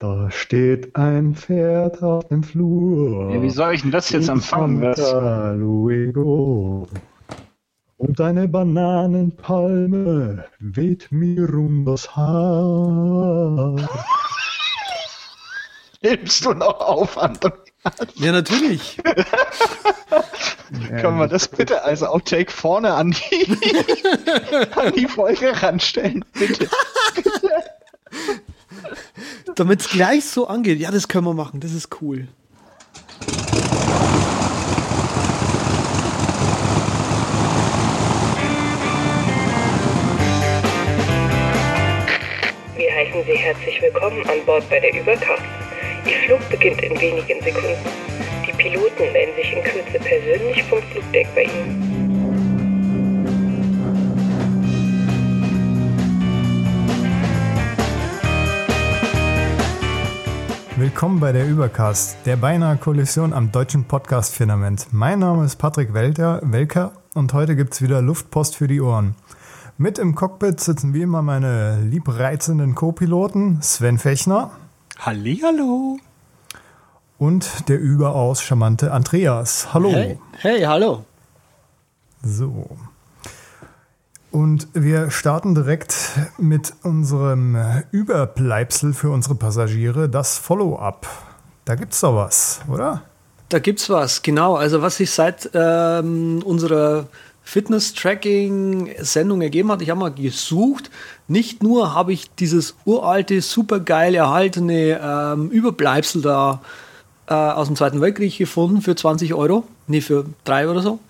Da steht ein Pferd auf dem Flur. Ja, wie soll ich denn das jetzt empfangen? Was? Luego. Und eine Bananenpalme weht mir um das Haar. Nimmst du noch auf, André? Ja, natürlich. Können wir das bitte als Outtake vorne an die, an die Folge ranstellen? Bitte. Damit es gleich so angeht. Ja, das können wir machen. Das ist cool. Wir heißen Sie herzlich willkommen an Bord bei der Übercast. Ihr Flug beginnt in wenigen Sekunden. Die Piloten melden sich in Kürze persönlich vom Flugdeck bei Ihnen. Willkommen bei der Übercast, der beinahe Kollision am deutschen Podcast-Firmament. Mein Name ist Patrick Welter, Welker und heute gibt's wieder Luftpost für die Ohren. Mit im Cockpit sitzen wie immer meine liebreizenden Co-Piloten Sven Fechner Hallihallo. und der überaus charmante Andreas. Hallo. Hey, hey, hallo. So. Und wir starten direkt mit unserem Überbleibsel für unsere Passagiere, das Follow-up. Da gibt's doch was, oder? Da gibt's was, genau. Also was sich seit ähm, unserer Fitness-Tracking-Sendung ergeben hat, ich habe mal gesucht. Nicht nur habe ich dieses uralte, supergeil erhaltene ähm, Überbleibsel da äh, aus dem Zweiten Weltkrieg gefunden für 20 Euro, nee, für drei oder so,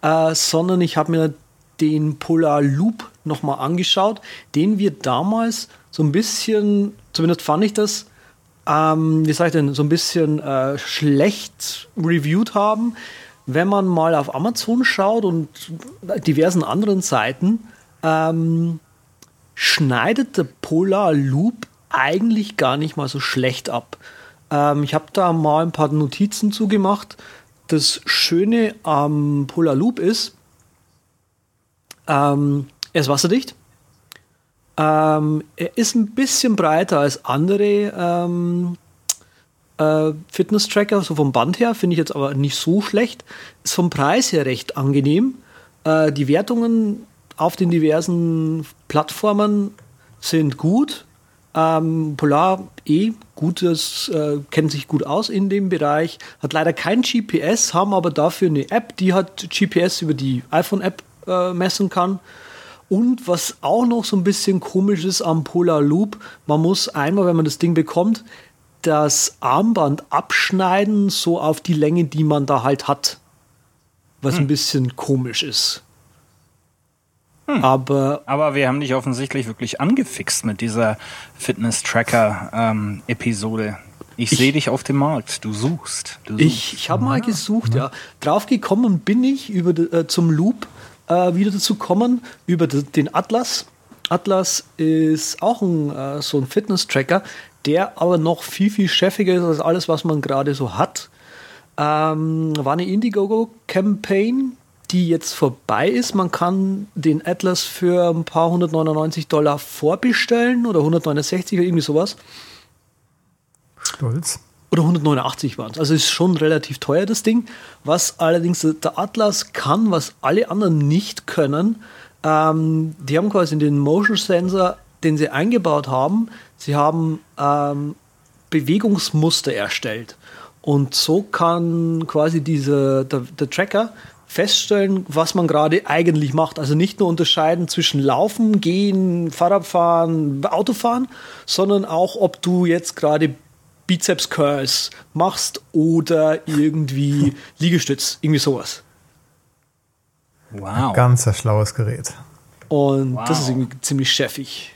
äh, sondern ich habe mir den Polar Loop nochmal angeschaut, den wir damals so ein bisschen, zumindest fand ich das, ähm, wie sag ich denn, so ein bisschen äh, schlecht reviewed haben. Wenn man mal auf Amazon schaut und diversen anderen Seiten, ähm, schneidet der Polar Loop eigentlich gar nicht mal so schlecht ab. Ähm, ich habe da mal ein paar Notizen zugemacht. Das Schöne am Polar Loop ist, ähm, er ist wasserdicht. Ähm, er ist ein bisschen breiter als andere ähm, äh, Fitness-Tracker, so vom Band her, finde ich jetzt aber nicht so schlecht. Ist vom Preis her recht angenehm. Äh, die Wertungen auf den diversen Plattformen sind gut. Ähm, Polar eh gutes, äh, kennt sich gut aus in dem Bereich, hat leider kein GPS, haben aber dafür eine App, die hat GPS über die iPhone-App äh, messen kann. Und was auch noch so ein bisschen komisch ist am Polar Loop, man muss einmal, wenn man das Ding bekommt, das Armband abschneiden, so auf die Länge, die man da halt hat. Was ein bisschen komisch ist. Aber Aber wir haben dich offensichtlich wirklich angefixt mit dieser Fitness-Tracker-Episode. ich sehe dich auf dem Markt. Du suchst. Du suchst. Ich, ich habe mal gesucht, ja. Draufgekommen bin ich über äh, zum Loop äh, wieder dazu kommen, über de, den Atlas. Atlas ist auch ein, äh, so ein Fitness-Tracker, der aber noch viel, viel chefiger ist als alles, was man gerade so hat. Ähm, war eine Indiegogo-Campaign, die jetzt vorbei ist. Man kann den Atlas für ein paar 199 Dollar vorbestellen oder 169 oder irgendwie sowas. Stolz. Oder 189 waren es. Also ist schon relativ teuer, das Ding. Was allerdings der Atlas kann, was alle anderen nicht können, ähm, die haben quasi den Motion Sensor, den sie eingebaut haben, sie haben ähm, Bewegungsmuster erstellt. Und so kann quasi diese, der, der Tracker feststellen, was man gerade eigentlich macht. Also nicht nur unterscheiden zwischen Laufen, Gehen, Fahrradfahren, Autofahren, sondern auch, ob du jetzt gerade Bizeps Curls machst oder irgendwie Liegestütz, irgendwie sowas. wow. Ganz ein schlaues Gerät. Und Wow. das ist irgendwie ziemlich chefig.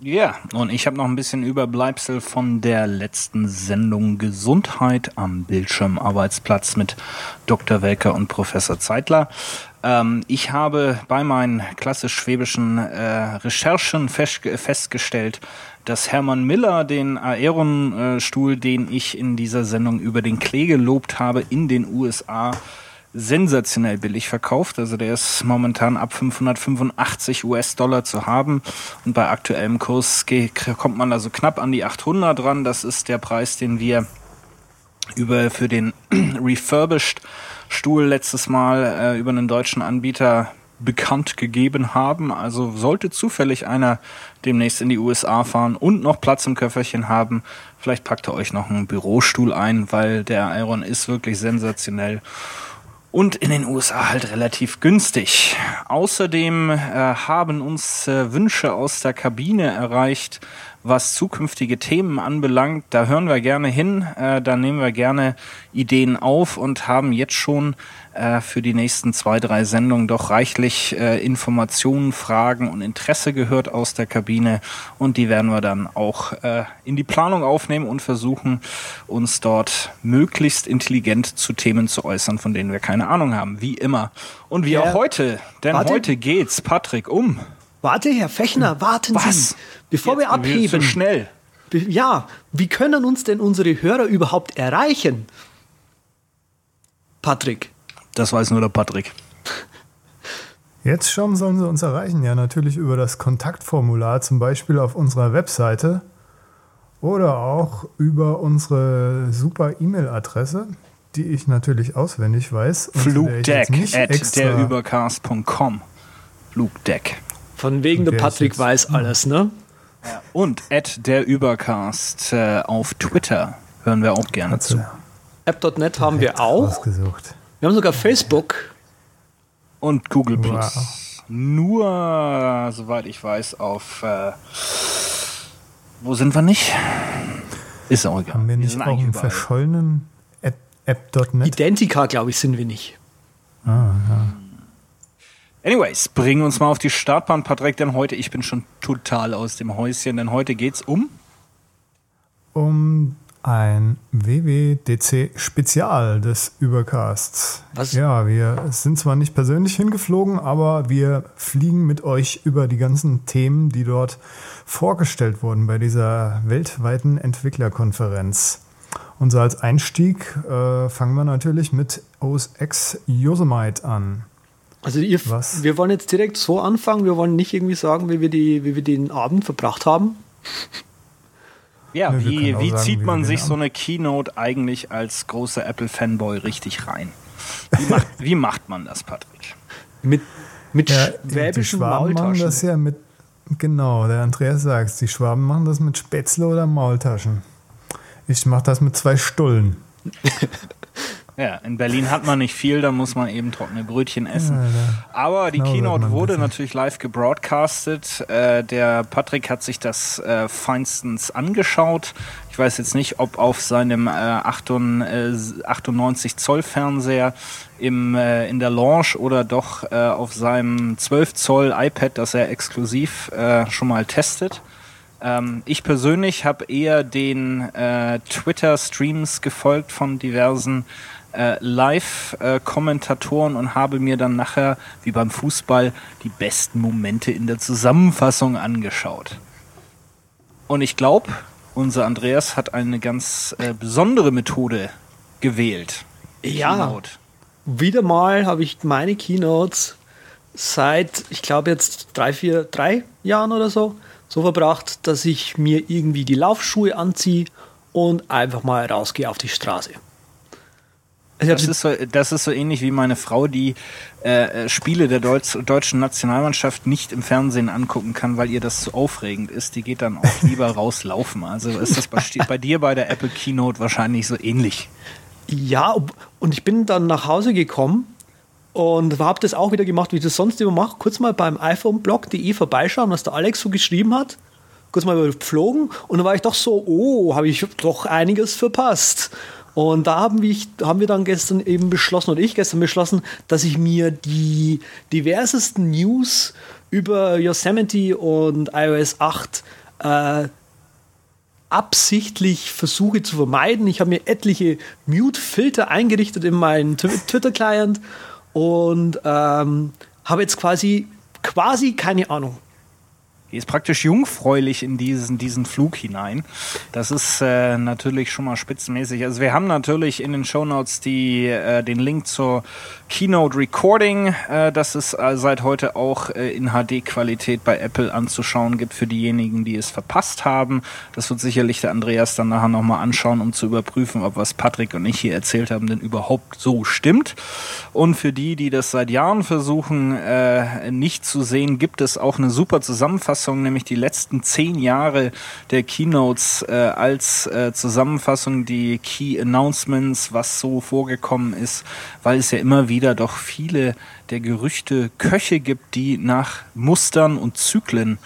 Ja, und ich habe noch ein bisschen Überbleibsel von der letzten Sendung Gesundheit am Bildschirmarbeitsplatz mit Dr. Welker und Professor Zeitler. Ähm, ich habe bei meinen klassisch schwäbischen äh, Recherchen fest, festgestellt, dass Hermann Miller den Aeron-Stuhl, den ich in dieser Sendung über den Klee gelobt habe, in den USA sensationell billig verkauft. Also der ist momentan ab 585 US-Dollar zu haben und bei aktuellem Kurs kommt man also knapp an die 800 ran. Das ist der Preis, den wir über für den refurbished Stuhl letztes Mal äh, über einen deutschen Anbieter bekannt gegeben haben. Also sollte zufällig einer demnächst in die USA fahren und noch Platz im Köfferchen haben, vielleicht packt er euch noch einen Bürostuhl ein, weil der Iron ist wirklich sensationell und in den USA halt relativ günstig. Außerdem äh, haben uns äh, Wünsche aus der Kabine erreicht, was zukünftige Themen anbelangt. Da hören wir gerne hin, äh, da nehmen wir gerne Ideen auf und haben jetzt schon äh, für die nächsten zwei, drei Sendungen doch reichlich äh, Informationen, Fragen und Interesse gehört aus der Kabine. Und die werden wir dann auch äh, in die Planung aufnehmen und versuchen, uns dort möglichst intelligent zu Themen zu äußern, von denen wir keine Ahnung haben. Wie immer. Und wie ja. auch heute. Denn Warte. heute geht's, Patrick, um. Warte, Herr Fechner, warten Was? Sie. Bevor Jetzt, wir abheben. So schnell. Ja, wie können uns denn unsere Hörer überhaupt erreichen? Patrick. Das weiß nur der Patrick. Jetzt schon sollen sie uns erreichen, ja natürlich über das Kontaktformular, zum Beispiel auf unserer Webseite oder auch über unsere super E-Mail-Adresse, die ich natürlich auswendig weiß. Flugdeck at derübercast.com. Flugdeck. Von wegen der Patrick weiß alles, ne? Ja. Und at derübercast äh, auf Twitter hören wir auch gerne zu. App.net haben wir auch. Ausgesucht. Wir haben sogar Facebook. Und Google Plus. Wow. Nur, soweit ich weiß, auf. Äh, wo sind wir nicht? Ist auch egal. Haben wir nicht wir auch einen verschollenen App.net? Identica, glaube ich, sind wir nicht. Ah, ja. Anyways, bringen wir uns mal auf die Startbahn, Patrick, denn heute, ich bin schon total aus dem Häuschen, denn heute geht's um? Um ein WWDC-Spezial des Übercasts. Was? Ja, wir sind zwar nicht persönlich hingeflogen, aber wir fliegen mit euch über die ganzen Themen, die dort vorgestellt wurden bei dieser weltweiten Entwicklerkonferenz. Und so als Einstieg äh, fangen wir natürlich mit OS X Yosemite an. Also ihr, Was? wir wollen jetzt direkt so anfangen, wir wollen nicht irgendwie sagen, wie wir, die, wie wir den Abend verbracht haben. Ja, ja wie, wie sagen, zieht man sich so eine Keynote eigentlich als großer Apple-Fanboy richtig rein? Wie macht, wie macht man das, Patrick? Mit, mit ja, schwäbischen Maultaschen. machen das ja mit, genau, der Andreas sagt die Schwaben machen das mit Spätzle oder Maultaschen. Ich mache das mit zwei Stullen. Ja, in Berlin hat man nicht viel, da muss man eben trockene Brötchen essen. Aber die Keynote wurde natürlich live gebroadcastet. Äh, der Patrick hat sich das äh, feinstens angeschaut. Ich weiß jetzt nicht, ob auf seinem äh, 98 Zoll Fernseher im, äh, in der Launch oder doch äh, auf seinem 12 Zoll iPad, das er exklusiv äh, schon mal testet. Ähm, ich persönlich habe eher den äh, Twitter-Streams gefolgt von diversen äh, Live-Kommentatoren und habe mir dann nachher, wie beim Fußball, die besten Momente in der Zusammenfassung angeschaut. Und ich glaube, unser Andreas hat eine ganz äh, besondere Methode gewählt. Ja. Keynote. Wieder mal habe ich meine Keynotes seit, ich glaube jetzt drei, vier, drei Jahren oder so, so verbracht, dass ich mir irgendwie die Laufschuhe anziehe und einfach mal rausgehe auf die Straße. Das ist, so, das ist so ähnlich wie meine Frau, die äh, Spiele der Deutsch, deutschen Nationalmannschaft nicht im Fernsehen angucken kann, weil ihr das zu aufregend ist. Die geht dann auch lieber rauslaufen. Also ist das bei, bei dir bei der Apple Keynote wahrscheinlich so ähnlich. Ja, und ich bin dann nach Hause gekommen und habe das auch wieder gemacht, wie ich das sonst immer mache. Kurz mal beim iPhoneblog.de vorbeischauen, was der Alex so geschrieben hat. Kurz mal überflogen und dann war ich doch so, oh, habe ich doch einiges verpasst. Und da haben wir, haben wir dann gestern eben beschlossen, oder ich gestern beschlossen, dass ich mir die diversesten News über Yosemite und iOS 8 äh, absichtlich versuche zu vermeiden. Ich habe mir etliche Mute-Filter eingerichtet in meinen Twitter-Client und ähm, habe jetzt quasi, quasi keine Ahnung. Die ist praktisch jungfräulich in diesen, diesen Flug hinein. Das ist äh, natürlich schon mal spitzenmäßig. Also wir haben natürlich in den Shownotes die, äh, den Link zur Keynote Recording, äh, das es äh, seit heute auch äh, in HD-Qualität bei Apple anzuschauen gibt für diejenigen, die es verpasst haben. Das wird sicherlich der Andreas dann nachher nochmal anschauen, um zu überprüfen, ob was Patrick und ich hier erzählt haben, denn überhaupt so stimmt. Und für die, die das seit Jahren versuchen äh, nicht zu sehen, gibt es auch eine super Zusammenfassung, nämlich die letzten zehn Jahre der Keynotes äh, als äh, Zusammenfassung, die Key Announcements, was so vorgekommen ist, weil es ja immer wieder doch viele der Gerüchte Köche gibt, die nach Mustern und Zyklen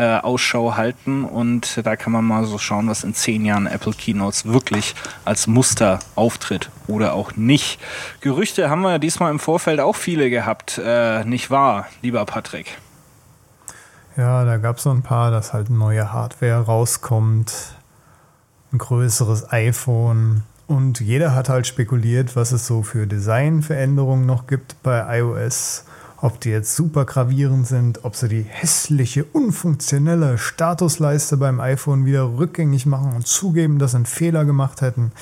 äh, Ausschau halten und da kann man mal so schauen, was in zehn Jahren Apple Keynotes wirklich als Muster auftritt oder auch nicht. Gerüchte haben wir diesmal im Vorfeld auch viele gehabt, äh, nicht wahr, lieber Patrick? Ja, da gab es so ein paar, dass halt neue Hardware rauskommt, ein größeres iPhone und jeder hat halt spekuliert, was es so für Designveränderungen noch gibt bei iOS ob die jetzt super gravierend sind, ob sie die hässliche, unfunktionelle Statusleiste beim iPhone wieder rückgängig machen und zugeben, dass sie einen Fehler gemacht hätten.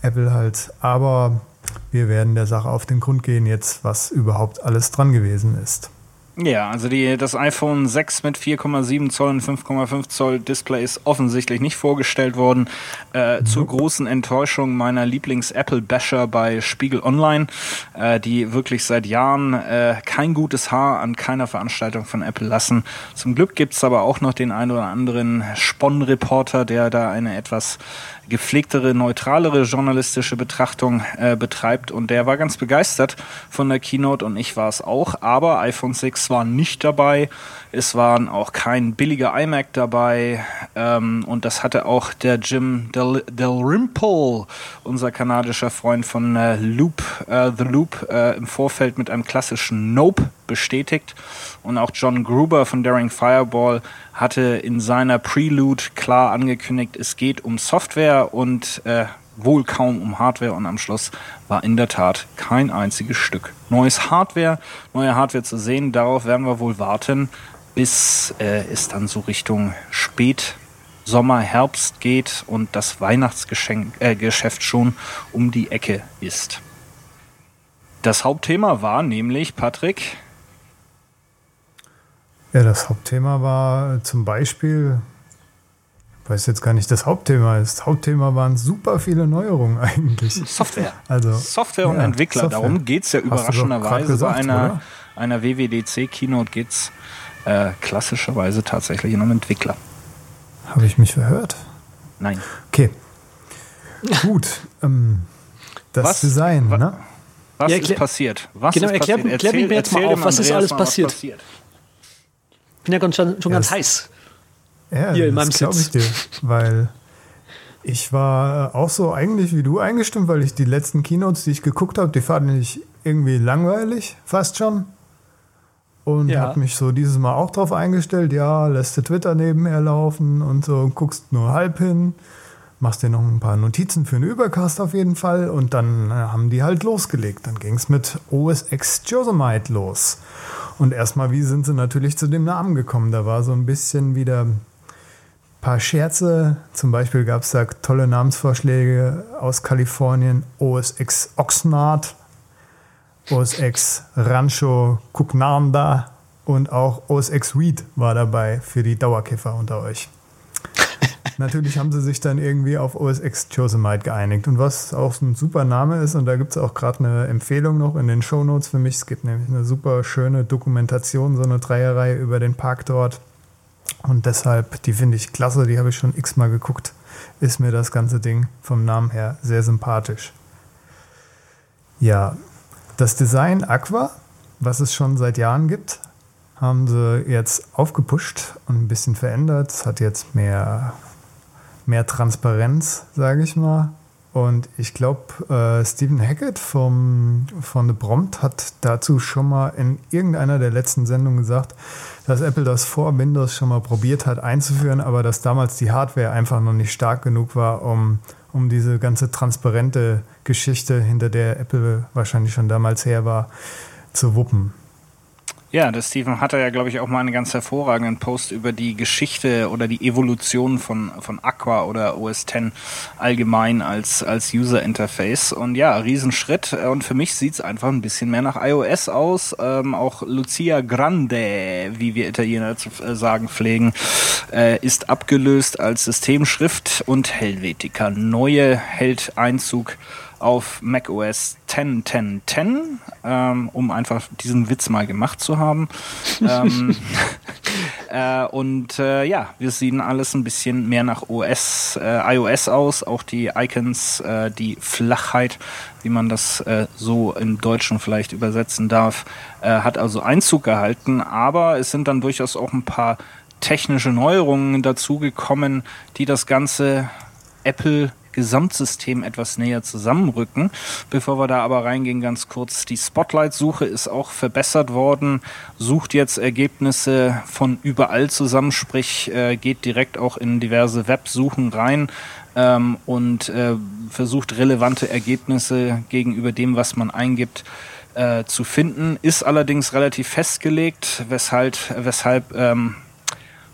Apple halt. Aber wir werden der Sache auf den Grund gehen jetzt, was überhaupt alles dran gewesen ist. Ja, also die, das iPhone 6 mit 4,7 Zoll und 5,5 Zoll Display ist offensichtlich nicht vorgestellt worden. Äh, mhm. Zur großen Enttäuschung meiner Lieblings-Apple-Basher bei Spiegel Online, äh, die wirklich seit Jahren äh, kein gutes Haar an keiner Veranstaltung von Apple lassen. Zum Glück gibt's aber auch noch den einen oder anderen Spon-Reporter, der da eine etwas gepflegtere, neutralere journalistische Betrachtung äh, betreibt. Und der war ganz begeistert von der Keynote und ich war es auch. Aber iPhone 6 war nicht dabei. Es waren auch kein billiger iMac dabei. Ähm, und das hatte auch der Jim Del Dalrymple, unser kanadischer Freund von äh, Loop, äh, The Loop, äh, im Vorfeld mit einem klassischen Nope bestätigt. Und auch John Gruber von Daring Fireball hatte in seiner Prelude klar angekündigt, es geht um Software und äh, wohl kaum um Hardware und am Schluss war in der Tat kein einziges Stück neues Hardware, neue Hardware zu sehen. Darauf werden wir wohl warten, bis äh, es dann so Richtung Spät Sommer, Herbst geht und das Weihnachtsgeschäft äh, schon um die Ecke ist. Das Hauptthema war nämlich, Patrick, ja, das Hauptthema war zum Beispiel, weiß jetzt gar nicht, das Hauptthema ist. Das Hauptthema waren super viele Neuerungen eigentlich. Software. Also, Software und ja, Entwickler. Software. Darum geht es ja überraschenderweise. Bei einer, einer WWDC-Keynote geht es äh, klassischerweise tatsächlich um Entwickler. Habe ich mich verhört? Nein. Okay. Gut. Ähm, das was, Design, wa ne? Was ja, ist passiert? Was genau, ist erklär, passiert? Erklär, erklär mir jetzt mal auf, was ist alles passiert? passiert? bin ja schon, schon ganz heiß. Ja, hier in meinem glaube ich dir, weil ich war auch so eigentlich wie du eingestimmt, weil ich die letzten Keynotes, die ich geguckt habe, die fand ich irgendwie langweilig, fast schon. Und ja. habe mich so dieses Mal auch drauf eingestellt, ja, lässt du Twitter nebenher laufen und so, guckst nur halb hin, machst dir noch ein paar Notizen für einen Übercast auf jeden Fall und dann äh, haben die halt losgelegt. Dann ging es mit OS X Yosemite los. Und erstmal, wie sind sie natürlich zu dem Namen gekommen? Da war so ein bisschen wieder paar Scherze. Zum Beispiel gab es da tolle Namensvorschläge aus Kalifornien. OS X Oxnard, OS X Rancho Cucamonga und auch OS X Weed war dabei für die Dauerkiffer unter euch. Natürlich haben sie sich dann irgendwie auf OS X Yosemite geeinigt. Und was auch ein super Name ist, und da gibt es auch gerade eine Empfehlung noch in den Show Notes für mich. Es gibt nämlich eine super schöne Dokumentation, so eine Dreierreihe über den Park dort. Und deshalb, die finde ich klasse, die habe ich schon x-mal geguckt. Ist mir das ganze Ding vom Namen her sehr sympathisch. Ja, das Design Aqua, was es schon seit Jahren gibt, haben sie jetzt aufgepusht und ein bisschen verändert. Es hat jetzt mehr mehr Transparenz, sage ich mal. Und ich glaube, äh, Stephen Hackett vom, von The Prompt hat dazu schon mal in irgendeiner der letzten Sendungen gesagt, dass Apple das vor Windows schon mal probiert hat einzuführen, aber dass damals die Hardware einfach noch nicht stark genug war, um, um diese ganze transparente Geschichte, hinter der Apple wahrscheinlich schon damals her war, zu wuppen. Ja, der Steven hatte ja, glaube ich, auch mal einen ganz hervorragenden Post über die Geschichte oder die Evolution von, von Aqua oder OS X allgemein als, als User Interface. Und ja, Riesenschritt. Und für mich sieht's einfach ein bisschen mehr nach iOS aus. Ähm, auch Lucia Grande, wie wir Italiener zu äh, sagen pflegen, äh, ist abgelöst als Systemschrift und Helvetica. Neue hält Einzug auf macOS 10, 10, 10, ähm, um einfach diesen Witz mal gemacht zu haben. ähm, äh, und äh, ja, wir sehen alles ein bisschen mehr nach OS, äh, iOS aus, auch die Icons, äh, die Flachheit, wie man das äh, so im Deutschen vielleicht übersetzen darf, äh, hat also Einzug gehalten, aber es sind dann durchaus auch ein paar technische Neuerungen dazugekommen, die das Ganze Apple Gesamtsystem etwas näher zusammenrücken. Bevor wir da aber reingehen, ganz kurz, die Spotlight-Suche ist auch verbessert worden, sucht jetzt Ergebnisse von überall zusammen, sprich äh, geht direkt auch in diverse Websuchen rein ähm, und äh, versucht relevante Ergebnisse gegenüber dem, was man eingibt, äh, zu finden, ist allerdings relativ festgelegt, weshalb, weshalb ähm,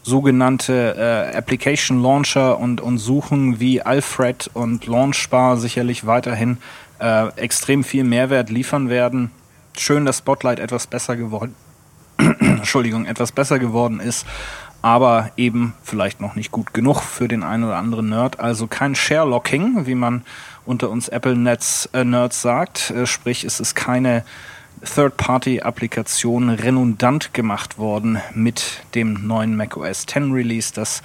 sogenannte äh, Application Launcher und, und Suchen wie Alfred und Launchbar sicherlich weiterhin äh, extrem viel Mehrwert liefern werden. Schön, dass Spotlight etwas besser geworden, Entschuldigung, etwas besser geworden ist, aber eben vielleicht noch nicht gut genug für den einen oder anderen Nerd. Also kein Share-Locking, wie man unter uns Apple-Nerds äh, sagt. Äh, sprich, es ist keine Third-Party-Applikation redundant gemacht worden mit dem neuen macOS 10 Release, das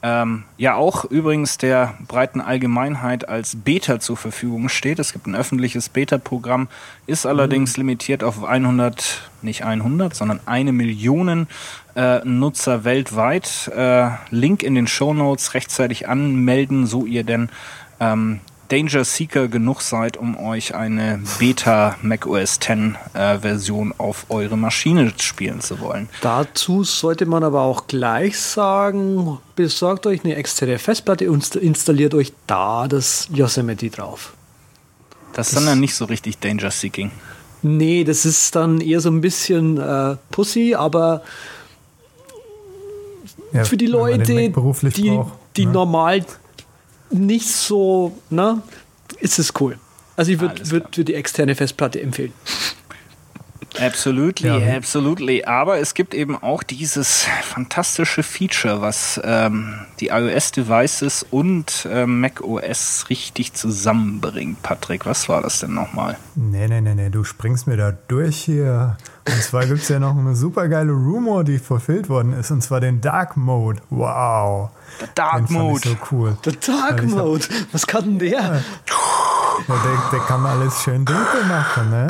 ähm, ja auch übrigens der breiten Allgemeinheit als Beta zur Verfügung steht. Es gibt ein öffentliches Beta-Programm, ist allerdings mhm. limitiert auf 100, nicht 100, sondern eine Million äh, Nutzer weltweit. Äh, Link in den Show Notes rechtzeitig anmelden, so ihr denn ähm, Danger Seeker genug seid, um euch eine Beta macOS 10 äh, Version auf eure Maschine spielen zu wollen. Dazu sollte man aber auch gleich sagen, besorgt euch eine externe Festplatte und installiert euch da das Yosemite drauf. Das, das ist dann nicht so richtig Danger Seeking. Nee, das ist dann eher so ein bisschen äh, Pussy, aber ja, für die Leute, die, braucht, die ne? normal nicht so, ne, ist es cool. Also ich würde würd, würd die externe Festplatte empfehlen. Absolutely, ja. absolutely. Aber es gibt eben auch dieses fantastische Feature, was ähm, die iOS-Devices und äh, macOS richtig zusammenbringt. Patrick, was war das denn nochmal? Nee, nee, nee, nee, du springst mir da durch hier. Und zwar gibt es ja noch eine super geile Rumor, die verfilmt worden ist, und zwar den Dark Mode. Wow. Der Dark den Mode. so cool. Der Dark Mode. Was kann denn der? Ja, der, der kann alles schön dunkel machen, ne?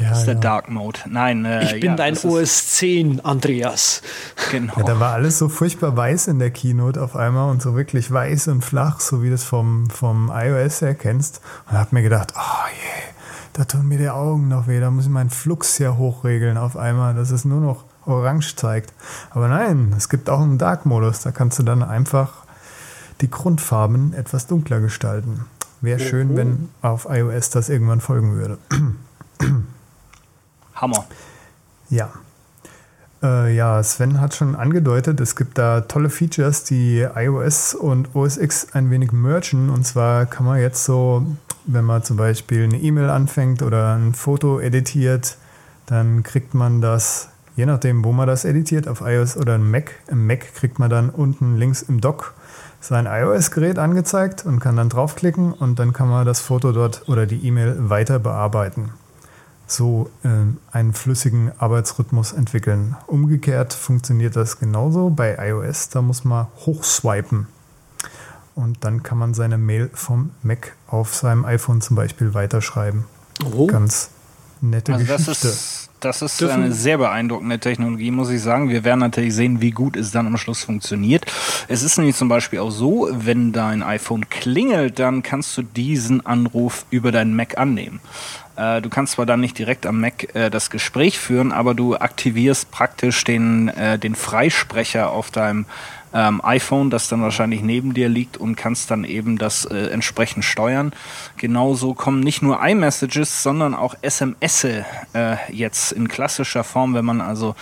Ja, das ist der. Dark Mode. Nein, äh, ich bin ja, dein OS 10, Andreas. Genau. Ja, da war alles so furchtbar weiß in der Keynote auf einmal und so wirklich weiß und flach, so wie du es vom, vom iOS her kennst. Und da hab mir gedacht, oh je, da tun mir die Augen noch weh, da muss ich meinen Flux hier hochregeln auf einmal, dass es nur noch orange zeigt. Aber nein, es gibt auch einen Dark-Modus, da kannst du dann einfach die Grundfarben etwas dunkler gestalten. Wäre schön, wenn auf iOS das irgendwann folgen würde. Hammer. Ja. Äh, ja, Sven hat schon angedeutet, es gibt da tolle Features, die iOS und OS X ein wenig mergen. Und zwar kann man jetzt so, wenn man zum Beispiel eine E-Mail anfängt oder ein Foto editiert, dann kriegt man das, je nachdem, wo man das editiert, auf iOS oder ein Mac. Im Mac kriegt man dann unten links im Dock sein iOS-Gerät angezeigt und kann dann draufklicken und dann kann man das Foto dort oder die E-Mail weiter bearbeiten so äh, einen flüssigen Arbeitsrhythmus entwickeln. Umgekehrt funktioniert das genauso bei iOS. Da muss man hochswipen. Und dann kann man seine Mail vom Mac auf seinem iPhone zum Beispiel weiterschreiben. Oh. Ganz nette also Geschichte. Das ist, das ist eine sehr beeindruckende Technologie, muss ich sagen. Wir werden natürlich sehen, wie gut es dann am Schluss funktioniert. Es ist nämlich zum Beispiel auch so, wenn dein iPhone klingelt, dann kannst du diesen Anruf über deinen Mac annehmen. Äh, du kannst zwar dann nicht direkt am Mac äh, das Gespräch führen, aber du aktivierst praktisch den, äh, den Freisprecher auf deinem ähm, iPhone, das dann wahrscheinlich neben dir liegt und kannst dann eben das äh, entsprechend steuern. Genauso kommen nicht nur iMessages, sondern auch SMS äh, jetzt in klassischer Form, wenn man also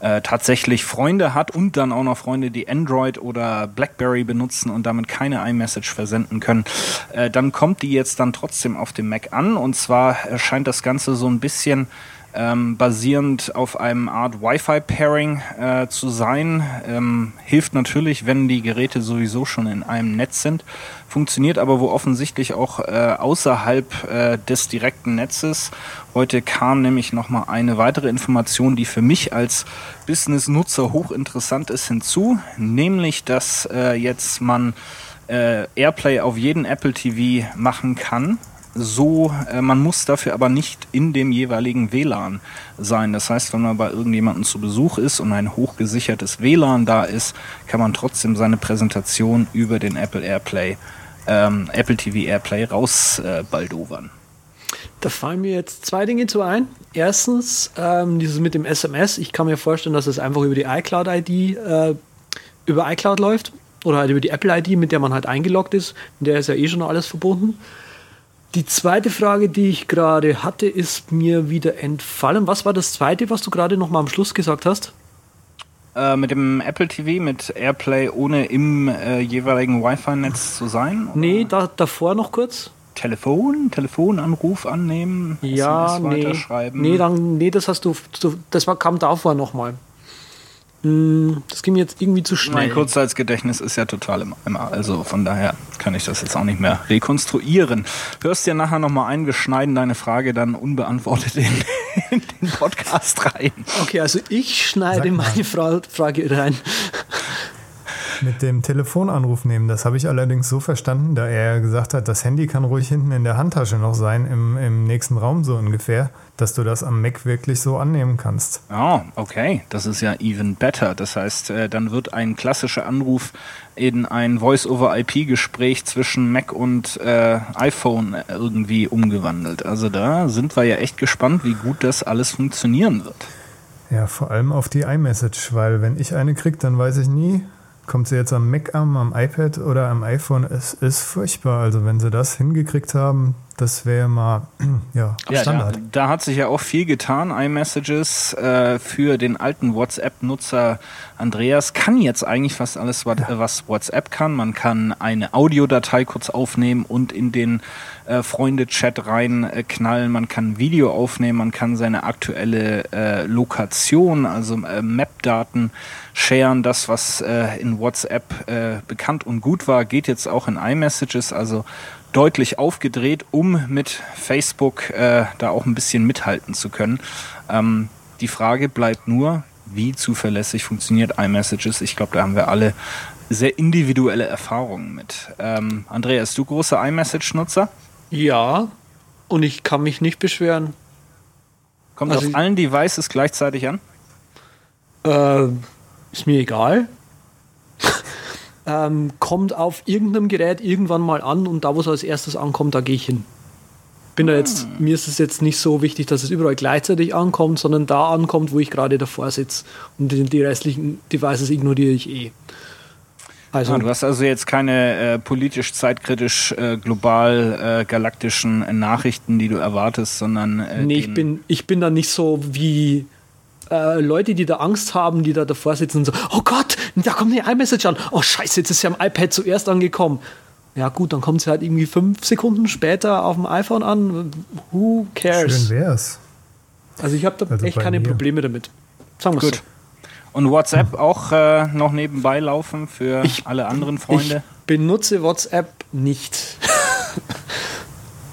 äh, tatsächlich Freunde hat und dann auch noch Freunde, die Android oder BlackBerry benutzen und damit keine iMessage versenden können, äh, dann kommt die jetzt dann trotzdem auf dem Mac an. Und zwar scheint das Ganze so ein bisschen ähm, basierend auf einem Art Wi-Fi-Pairing äh, zu sein. Ähm, hilft natürlich, wenn die Geräte sowieso schon in einem Netz sind. Funktioniert aber wo offensichtlich auch äh, außerhalb äh, des direkten Netzes. Heute kam nämlich nochmal eine weitere Information, die für mich als Business-Nutzer hochinteressant ist, hinzu. Nämlich, dass äh, jetzt man äh, Airplay auf jeden Apple TV machen kann so, äh, man muss dafür aber nicht in dem jeweiligen WLAN sein. Das heißt, wenn man bei irgendjemandem zu Besuch ist und ein hochgesichertes WLAN da ist, kann man trotzdem seine Präsentation über den Apple Airplay, ähm, Apple TV Airplay rausbaldowern. Äh, da fallen mir jetzt zwei Dinge zu ein. Erstens, ähm, dieses mit dem SMS. Ich kann mir vorstellen, dass es einfach über die iCloud-ID, äh, über iCloud läuft oder halt über die Apple-ID, mit der man halt eingeloggt ist. In der ist ja eh schon alles verbunden. Die zweite Frage, die ich gerade hatte, ist mir wieder entfallen. Was war das zweite, was du gerade noch mal am Schluss gesagt hast? Äh, mit dem Apple TV, mit Airplay, ohne im äh, jeweiligen Wi-Fi-Netz zu sein? Oder? Nee, da, davor noch kurz. Telefon, Telefonanruf annehmen, ja, SMS nee, weiterschreiben. Nee, dann, nee, das hast du, das war, kam davor nochmal. Hm, das ging mir jetzt irgendwie zu schnell. Mein Kurzzeitgedächtnis ist ja total im Eimer, also von daher kann ich das jetzt auch nicht mehr rekonstruieren. Hörst dir nachher nochmal ein, wir schneiden deine Frage dann unbeantwortet in, in den Podcast rein. Okay, also ich schneide meine Fra Frage rein. Mit dem Telefonanruf nehmen, das habe ich allerdings so verstanden, da er gesagt hat, das Handy kann ruhig hinten in der Handtasche noch sein, im, im nächsten Raum so ungefähr, dass du das am Mac wirklich so annehmen kannst. Oh, okay. Das ist ja even better. Das heißt, äh, dann wird ein klassischer Anruf in ein Voice-over-IP-Gespräch zwischen Mac und äh, iPhone irgendwie umgewandelt. Also da sind wir ja echt gespannt, wie gut das alles funktionieren wird. Ja, vor allem auf die iMessage, weil wenn ich eine kriege, dann weiß ich nie, kommt sie jetzt am Mac an, am iPad oder am iPhone, es ist furchtbar. Also wenn sie das hingekriegt haben, das wäre mal ja, ja Standard. Da, da, hat sich ja auch viel getan. iMessages äh, für den alten WhatsApp-Nutzer Andreas kann jetzt eigentlich fast alles, was, ja. was, WhatsApp kann. Man kann eine Audiodatei kurz aufnehmen und in den äh, Freunde-Chat reinknallen. Äh, man kann Video aufnehmen, man kann seine aktuelle äh, Lokation, also äh, Map-Daten sharen. Das, was äh, in WhatsApp äh, bekannt und gut war, geht jetzt auch in iMessages. Also deutlich aufgedreht, um mit Facebook äh, da auch ein bisschen mithalten zu können. Ähm, die Frage bleibt nur, wie zuverlässig funktioniert iMessages. Ich glaube, da haben wir alle sehr individuelle Erfahrungen mit. Ähm, Andreas, du großer iMessage-Nutzer? Ja, und ich kann mich nicht beschweren. Kommt also auf allen Devices gleichzeitig an? Äh, ist mir egal ähm, kommt auf irgendeinem Gerät irgendwann mal an und da, wo es als erstes ankommt, da gehe ich hin. Bin da jetzt, ah. mir ist es jetzt nicht so wichtig, dass es überall gleichzeitig ankommt, sondern da ankommt, wo ich gerade davor sitze. Und die, die, restlichen Devices ignoriere ich eh. Also, ah, du hast also jetzt keine äh, politisch, zeitkritisch, äh, global, äh, galaktischen Nachrichten, die du erwartest, sondern. Äh, nee, ich bin, ich bin da nicht so wie äh, Leute, die da Angst haben, die da davor sitzen und so, oh Gott, da kommt eine iMessage an. Oh scheiße, jetzt ist sie am iPad zuerst angekommen. Ja gut, dann kommt sie halt irgendwie fünf Sekunden später auf dem iPhone an. Who cares? Schön wär's. Also ich habe da also echt keine mir. Probleme damit. Sagen wir Gut. So. Und WhatsApp hm. auch äh, noch nebenbei laufen für ich, alle anderen Freunde? Ich benutze WhatsApp nicht.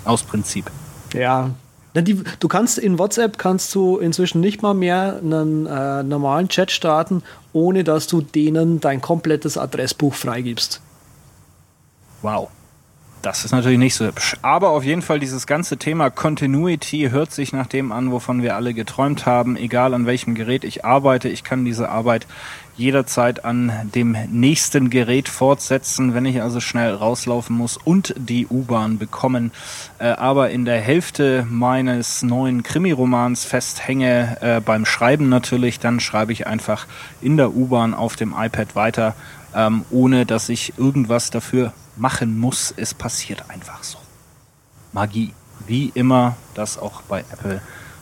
Aus Prinzip. Ja, die, du kannst in WhatsApp kannst du inzwischen nicht mal mehr einen äh, normalen Chat starten, ohne dass du denen dein komplettes Adressbuch freigibst. Wow. Das ist natürlich nicht so hübsch. Aber auf jeden Fall dieses ganze Thema Continuity hört sich nach dem an, wovon wir alle geträumt haben. Egal an welchem Gerät ich arbeite, ich kann diese Arbeit jederzeit an dem nächsten Gerät fortsetzen, wenn ich also schnell rauslaufen muss und die U-Bahn bekommen. Äh, aber in der Hälfte meines neuen Krimiromans festhänge, äh, beim Schreiben natürlich, dann schreibe ich einfach in der U-Bahn auf dem iPad weiter ähm, ohne dass ich irgendwas dafür machen muss. Es passiert einfach so. Magie. Wie immer das auch bei Apple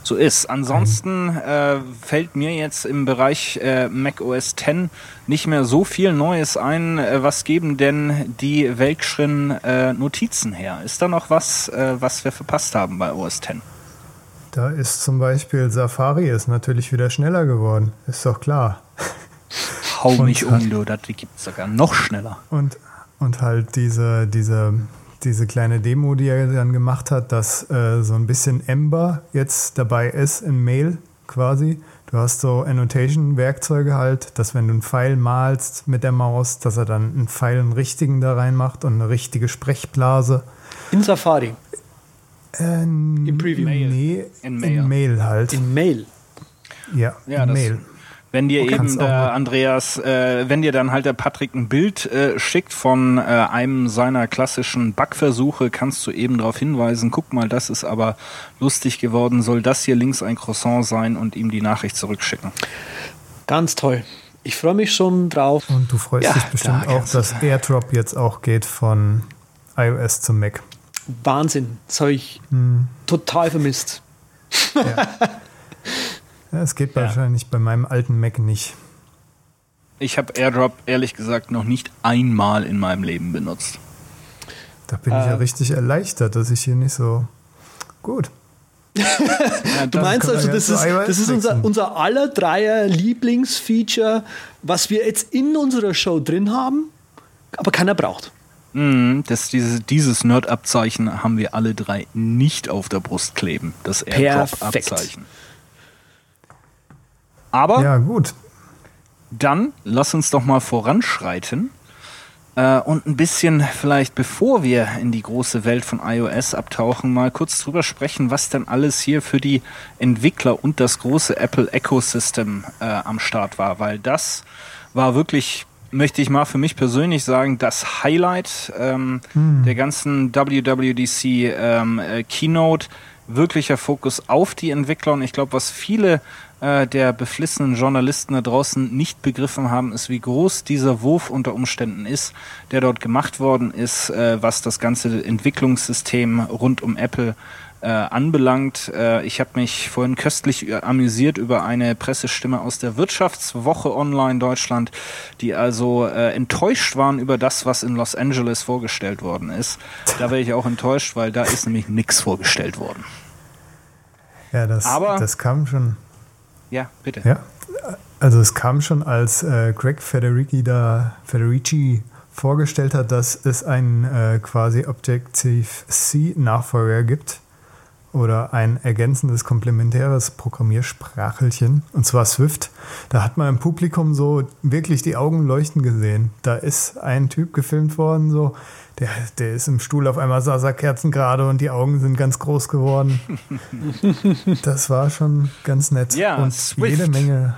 so ist. Ansonsten äh, fällt mir jetzt im Bereich äh, Mac OS X nicht mehr so viel Neues ein. Äh, was geben denn die Welkschrin äh, Notizen her? Ist da noch was, äh, was wir verpasst haben bei OS X? Da ist zum Beispiel Safari ist natürlich wieder schneller geworden. Ist doch klar. Hau mich um, du, das gibt's sogar noch schneller. Und, und halt diese, diese, diese kleine Demo, die er dann gemacht hat, dass äh, so ein bisschen Ember jetzt dabei ist in Mail quasi. Du hast so Annotation-Werkzeuge halt, dass wenn du einen Pfeil malst mit der Maus, dass er dann einen Pfeil einen richtigen da reinmacht und eine richtige Sprechblase. In Safari. Äh, Im Preview. Nee, In in Mail. Mail, halt. In Mail. ja, Ja, in das- Mail. Wenn dir Okay. eben der mal- Andreas, äh, wenn dir dann halt der Patrick ein Bild äh, schickt von äh, einem seiner klassischen Backversuche, kannst du eben darauf hinweisen, guck mal, das ist aber lustig geworden, soll das hier links ein Croissant sein und ihm die Nachricht zurückschicken. Ganz toll. Ich freue mich schon drauf. Und du freust Ja, dich bestimmt da auch, du dass AirDrop jetzt auch geht von iOS zu Mac. Wahnsinn. Das habe ich total vermisst. Ja, es geht wahrscheinlich bei meinem alten Mac nicht. Ich habe AirDrop ehrlich gesagt noch nicht einmal in meinem Leben benutzt. Da bin ich ja Äh. richtig erleichtert, dass ich hier nicht so. Gut. Ja, Du meinst also, ja das ist, das ist unser, unser aller Dreier Lieblingsfeature, was wir jetzt in unserer Show drin haben, aber keiner braucht. Mm, das, dieses, dieses Nerd-Abzeichen haben wir alle drei nicht auf der Brust kleben. Das AirDrop-Abzeichen. Aber Ja, gut. Dann lass uns doch mal voranschreiten. Äh, und ein bisschen vielleicht, bevor wir in die große Welt von iOS abtauchen, mal kurz drüber sprechen, was denn alles hier für die Entwickler und das große Apple Ecosystem äh, am Start war, weil das war wirklich möchte ich mal für mich persönlich sagen, das Highlight ähm, der ganzen WWDC ähm, äh, Keynote, wirklicher Fokus auf die Entwickler. Und ich glaube, was viele äh, der beflissenen Journalisten da draußen nicht begriffen haben, ist, wie groß dieser Wurf unter Umständen ist, der dort gemacht worden ist, äh, was das ganze Entwicklungssystem rund um Apple äh, anbelangt. Äh, ich habe mich vorhin köstlich amüsiert über eine Pressestimme aus der Wirtschaftswoche Online Deutschland, die also äh, enttäuscht waren über das, was in Los Angeles vorgestellt worden ist. Da wäre ich auch enttäuscht, weil da ist nämlich nichts vorgestellt worden. Ja, das, Aber- das kam schon. Ja, bitte. Ja. Also es kam schon, als äh, Greg Federici da Federici vorgestellt hat, dass es einen äh, quasi Objective-C-Nachfolger gibt oder ein ergänzendes komplementäres Programmiersprachelchen, und zwar Swift. Da hat man im Publikum so wirklich die Augen leuchten gesehen. Da ist ein Typ gefilmt worden, so, der, der ist im Stuhl, auf einmal saß er kerzengerade und die Augen sind ganz groß geworden. das war schon ganz nett. Ja, und Swift. jede Menge.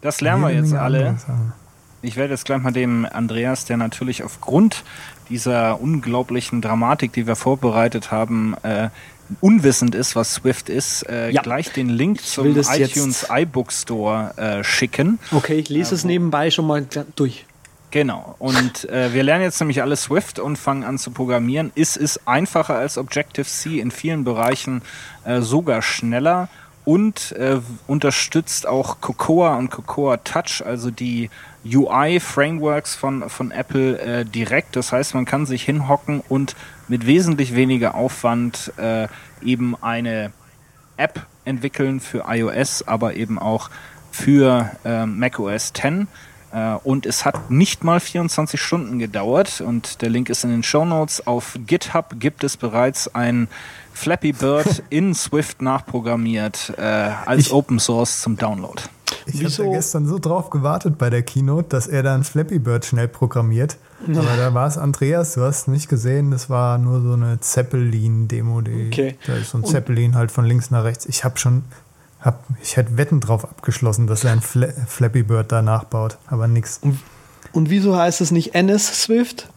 Das lernen wir jetzt Menge alle. Ich werde jetzt gleich mal dem Andreas, der natürlich aufgrund dieser unglaublichen Dramatik, die wir vorbereitet haben, äh, unwissend ist, was Swift ist, äh, Ja. gleich den Link zum iTunes iBook Store äh, schicken. Okay, ich lese es nebenbei schon mal durch. Genau. Und äh, wir lernen jetzt nämlich alle Swift und fangen an zu programmieren. Es ist einfacher als Objective-C in vielen Bereichen, äh, sogar schneller und äh, unterstützt auch Cocoa und Cocoa Touch, also die UI-Frameworks von, von Apple äh, direkt. Das heißt, man kann sich hinhocken und mit wesentlich weniger Aufwand äh, eben eine App entwickeln für iOS, aber eben auch für äh, macOS 10. Äh, und es hat nicht mal 24 Stunden gedauert und der Link ist in den Show Notes. Auf GitHub gibt es bereits ein Flappy Bird in Swift nachprogrammiert äh, als Ich- Open Source zum Download. Ich habe da gestern so drauf gewartet bei der Keynote, dass er dann Flappy Bird schnell programmiert. Aber da war es Andreas, du hast nicht gesehen, das war nur so eine Zeppelin-Demo. die- Okay. Da ist so ein Zeppelin halt von links nach rechts. Ich habe schon, hab, ich hätte Wetten drauf abgeschlossen, dass er ein Fla Flappy Bird da nachbaut, aber nix. Und wieso heißt es nicht NS Swift?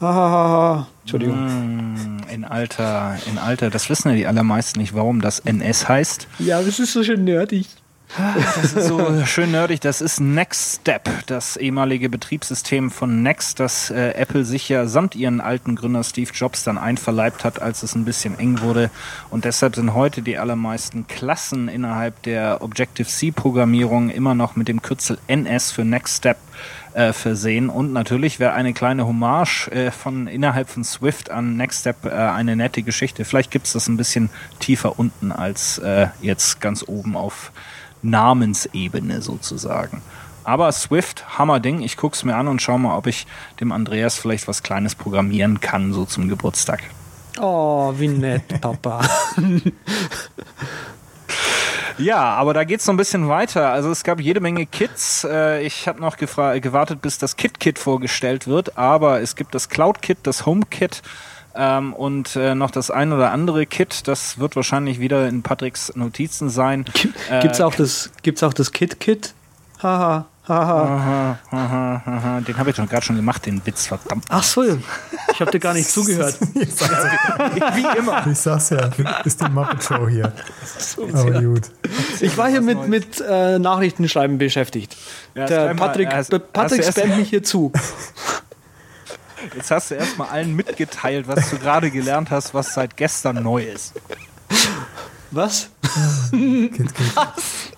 Hahaha. Entschuldigung. Mm, In Alter, in Alter, das wissen ja die allermeisten nicht, warum das NS heißt. Ja, das ist so schön nerdig. Das ist so schön nerdig. Das ist Next Step, das ehemalige Betriebssystem von Next, das äh, Apple sich ja samt ihren alten Gründer Steve Jobs dann einverleibt hat, als es ein bisschen eng wurde. Und deshalb sind heute die allermeisten Klassen innerhalb der Objective-C-Programmierung immer noch mit dem Kürzel NS für Next Step äh, versehen. Und natürlich wäre eine kleine Hommage äh, von innerhalb von Swift an Next Step äh, eine nette Geschichte. Vielleicht gibt es das ein bisschen tiefer unten als äh, jetzt ganz oben auf Namensebene sozusagen. Aber Swift, Hammerding, ich gucke es mir an und schaue mal, ob ich dem Andreas vielleicht was Kleines programmieren kann, so zum Geburtstag. Oh, wie nett, Papa. Ja, aber da geht's noch ein bisschen weiter. Also es gab jede Menge Kits. Äh, ich habe noch gewartet, bis das Kit-Kit vorgestellt wird, aber es gibt das Cloud-Kit, das Home-Kit ähm, und äh, noch das ein oder andere Kit. Das wird wahrscheinlich wieder in Patricks Notizen sein. Gibt's auch das, gibt's auch das Kit-Kit? Haha. Haha. Aha, aha, aha. Den habe ich doch gerade schon gemacht, den Witz, verdammt. Ach so, ich habe dir gar nicht zugehört. Wie immer. Ich sag's ja, ist die Muppet Show hier. Aber gut. Ich war hier mit, mit äh, Nachrichtenschreiben beschäftigt. Ja, Der schreib mal, Patrick, hast- Patrick spammt mich hier zu. Jetzt hast du erstmal allen mitgeteilt, was du gerade gelernt hast, was seit gestern neu ist. Was? Kit, Kit.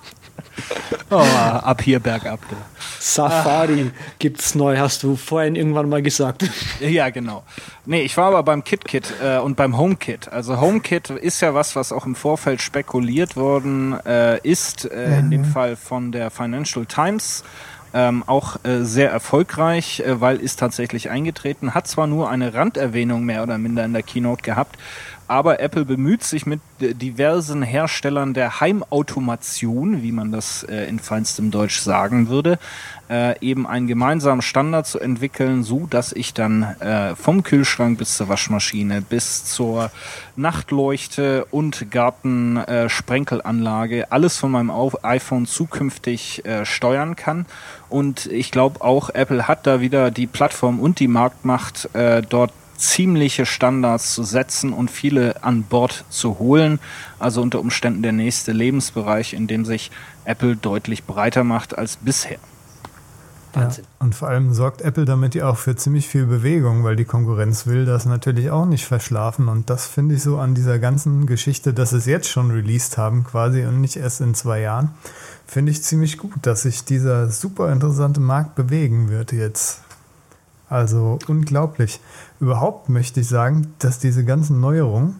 Oh, ab hier bergab. du. Safari gibt's neu, hast du vorhin irgendwann mal gesagt. Ja, genau. Nee, ich war aber beim KitKit äh, und beim HomeKit. Also HomeKit ist ja was, was auch im Vorfeld spekuliert worden äh, ist, äh, in dem Fall von der Financial Times. Ähm, auch äh, sehr erfolgreich, äh, weil ist tatsächlich eingetreten. Hat zwar nur eine Randerwähnung mehr oder minder in der Keynote gehabt, aber Apple bemüht sich mit äh, diversen Herstellern der Heimautomation, wie man das äh, in feinstem Deutsch sagen würde, äh, eben einen gemeinsamen Standard zu entwickeln, so dass ich dann äh, vom Kühlschrank bis zur Waschmaschine bis zur Nachtleuchte und Gartensprenkelanlage alles von meinem iPhone zukünftig äh, steuern kann. Und ich glaube auch, Apple hat da wieder die Plattform und die Marktmacht, äh, dort ziemliche Standards zu setzen und viele an Bord zu holen. Also unter Umständen der nächste Lebensbereich, in dem sich Apple deutlich breiter macht als bisher. Wahnsinn. Ja. Und vor allem sorgt Apple damit ja auch für ziemlich viel Bewegung, weil die Konkurrenz will das natürlich auch nicht verschlafen. Und das finde ich so an dieser ganzen Geschichte, dass sie es jetzt schon released haben quasi und nicht erst in zwei Jahren, finde ich ziemlich gut, dass sich dieser super interessante Markt bewegen wird jetzt. Also unglaublich. Überhaupt möchte ich sagen, dass diese ganzen Neuerungen,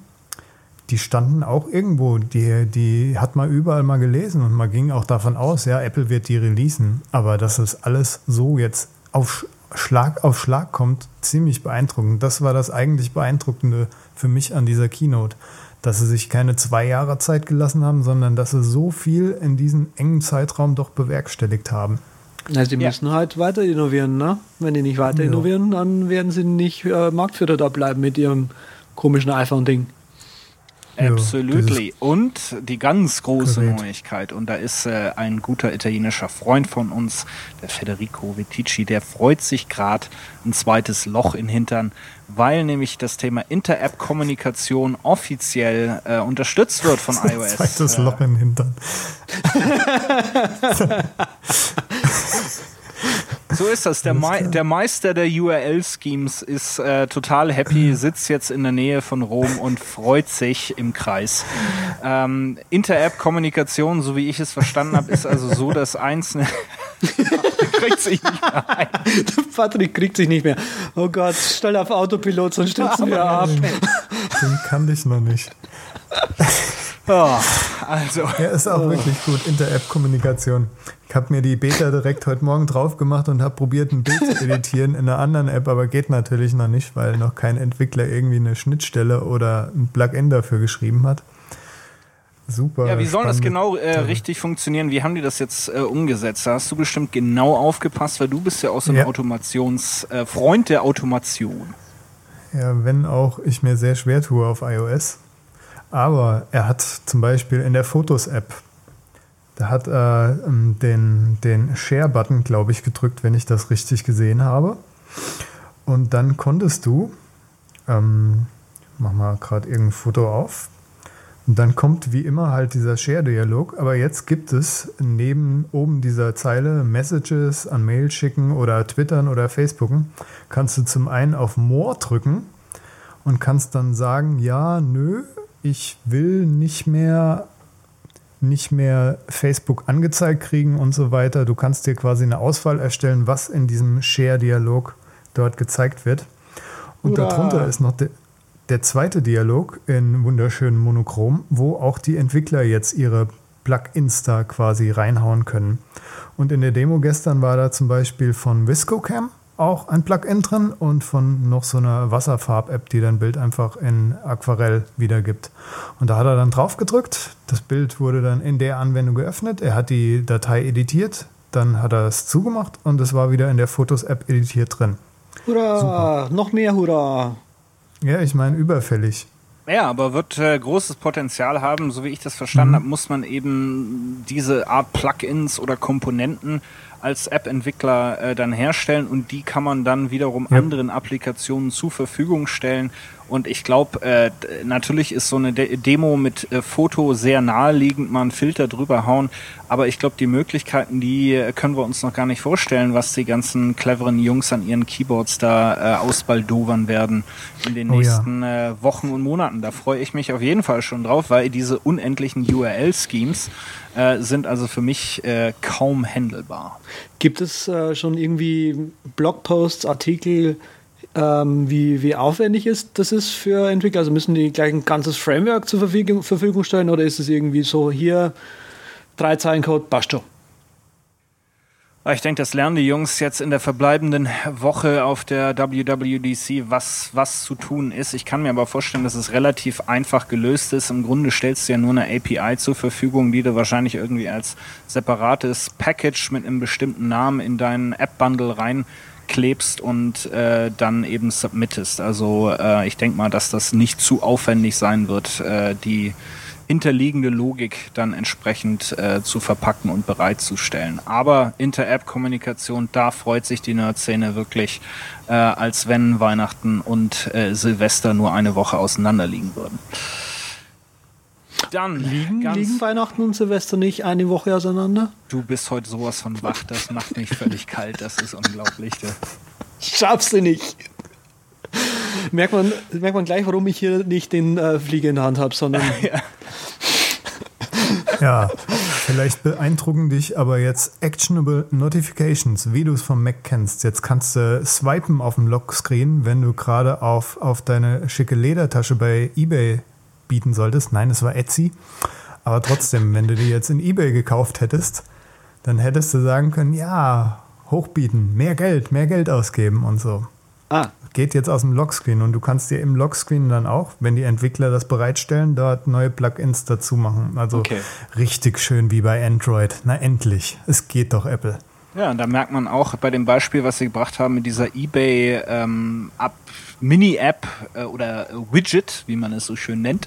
die standen auch irgendwo, die, die hat man überall mal gelesen und man ging auch davon aus, ja, Apple wird die releasen. Aber dass es alles so jetzt auf Schlag auf Schlag kommt, ziemlich beeindruckend. Das war das eigentlich Beeindruckende für mich an dieser Keynote. Dass sie sich keine zwei Jahre Zeit gelassen haben, sondern dass sie so viel in diesem engen Zeitraum doch bewerkstelligt haben. Also die Ja. müssen halt weiter innovieren, ne? Wenn die nicht weiter Ja. innovieren, dann werden sie nicht äh, Marktführer da bleiben mit ihrem komischen iPhone-Ding. Absolutely. Und die ganz große Gerät. Neuigkeit, und da ist äh, ein guter italienischer Freund von uns, der Federico Vitici, der freut sich gerade ein zweites Loch in Hintern, weil nämlich das Thema Inter-App-Kommunikation offiziell äh, unterstützt wird von iOS. Zweites Äh, Loch im Hintern. So ist das. Der, Mei der Meister der URL-Schemes ist äh, total happy, sitzt jetzt in der Nähe von Rom und freut sich im Kreis. Ähm, Inter-App-Kommunikation, so wie ich es verstanden habe, ist also so, dass einzelne kriegt sich nicht mehr ein. Patrick kriegt sich nicht mehr. Oh Gott, stell auf Autopilot, sonst stürzen wir ab. Den kannte ich noch nicht. Oh, also, Ja, ist auch wirklich gut, Inter-App-Kommunikation. Ich habe mir die Beta direkt heute Morgen drauf gemacht und habe probiert, ein Bild zu editieren in einer anderen App, aber geht natürlich noch nicht, weil noch kein Entwickler irgendwie eine Schnittstelle oder ein Plugin dafür geschrieben hat. Super. ja, wie soll das genau äh, richtig funktionieren? Wie haben die das jetzt äh, umgesetzt? Da hast du bestimmt genau aufgepasst, weil du bist ja auch so ein Ja. Automations, äh, Freund der Automation. Ja, wenn auch ich mir sehr schwer tue auf iOS. Aber er hat zum Beispiel in der Fotos-App, da hat er ähm, den, den Share-Button, glaube ich, gedrückt, wenn ich das richtig gesehen habe. Und dann konntest du, ähm, mach mal gerade irgendein Foto auf, Und dann kommt wie immer halt dieser Share-Dialog, aber jetzt gibt es neben oben dieser Zeile Messages an Mail schicken oder twittern oder Facebooken, kannst du zum einen auf More drücken und kannst dann sagen, ja, nö, ich will nicht mehr nicht mehr Facebook angezeigt kriegen und so weiter. Du kannst dir quasi eine Auswahl erstellen, was in diesem Share-Dialog dort gezeigt wird. Und Hurra. darunter ist noch der, der zweite Dialog in wunderschönen Monochrom, wo auch die Entwickler jetzt ihre Plugins da quasi reinhauen können. Und in der Demo gestern war da zum Beispiel von ViscoCam auch ein Plugin drin und von noch so einer Wasserfarb-App, die dein Bild einfach in Aquarell wiedergibt. Und da hat er dann drauf gedrückt. Das Bild wurde dann in der Anwendung geöffnet. Er hat die Datei editiert, dann hat er es zugemacht und es war wieder in der Fotos-App editiert drin. Hurra! Noch mehr Hurra! Ja, ich meine, überfällig. Ja, aber wird äh, großes Potenzial haben. So wie ich das verstanden Mhm. habe, muss man eben diese Art Plugins oder Komponenten als App-Entwickler äh, dann herstellen und die kann man dann wiederum Ja. anderen Applikationen zur Verfügung stellen. Und ich glaube, äh, natürlich ist so eine De Demo mit äh, Foto sehr naheliegend, mal einen Filter drüber hauen. Aber ich glaube, die Möglichkeiten, die äh, können wir uns noch gar nicht vorstellen, was die ganzen cleveren Jungs an ihren Keyboards da äh, ausbaldowern werden in den Oh ja. nächsten äh, Wochen und Monaten. Da freue ich mich auf jeden Fall schon drauf, weil diese unendlichen URL-Schemes äh, sind also für mich äh, kaum handelbar. Gibt es äh, schon irgendwie Blogposts, Artikel, ähm, wie, wie aufwendig ist das ist für Entwickler? Also müssen die gleich ein ganzes Framework zur Verfügung, Verfügung stellen oder ist es irgendwie so hier drei Zeilen Code, passt schon? Aber Ich denke, das lernen die Jungs jetzt in der verbleibenden Woche auf der WWDC, was, was zu tun ist. Ich kann mir aber vorstellen, dass es relativ einfach gelöst ist. Im Grunde stellst du ja nur eine API zur Verfügung, die du wahrscheinlich irgendwie als separates Package mit einem bestimmten Namen in deinen App-Bundle reinklebst und äh, dann eben submittest. Also äh, ich denke mal, dass das nicht zu aufwendig sein wird, äh, die hinterliegende Logik dann entsprechend äh, zu verpacken und bereitzustellen. Aber Inter-App-Kommunikation, da freut sich die Nerd-Szene wirklich, äh, als wenn Weihnachten und äh, Silvester nur eine Woche auseinander liegen würden. Dann Liegen, ganz, liegen Weihnachten und Silvester nicht eine Woche auseinander? du bist heute sowas von wach, das macht mich völlig kalt, das ist unglaublich. Du. Schaffst du nicht. merkt, man, merkt man gleich, warum ich hier nicht den äh, Flieger in der Hand habe, sondern Ja, vielleicht beeindrucken dich aber jetzt Actionable Notifications, wie du es vom Mac kennst. Jetzt kannst du swipen auf dem Lockscreen, wenn du gerade auf, auf deine schicke Ledertasche bei eBay bieten solltest. Nein, es war Etsy. Aber trotzdem, wenn du die jetzt in eBay gekauft hättest, dann hättest du sagen können, ja, hochbieten, mehr Geld, mehr Geld ausgeben und so. ah, Geht jetzt aus dem Lockscreen und du kannst dir im Lockscreen dann auch, wenn die Entwickler das bereitstellen, dort neue Plugins dazu machen. Also Okay. richtig schön wie bei Android. Na endlich, es geht doch Apple. Ja, und da merkt man auch bei dem Beispiel, was Sie gebracht haben, mit dieser eBay ähm, Mini-App äh, oder Widget, wie man es so schön nennt,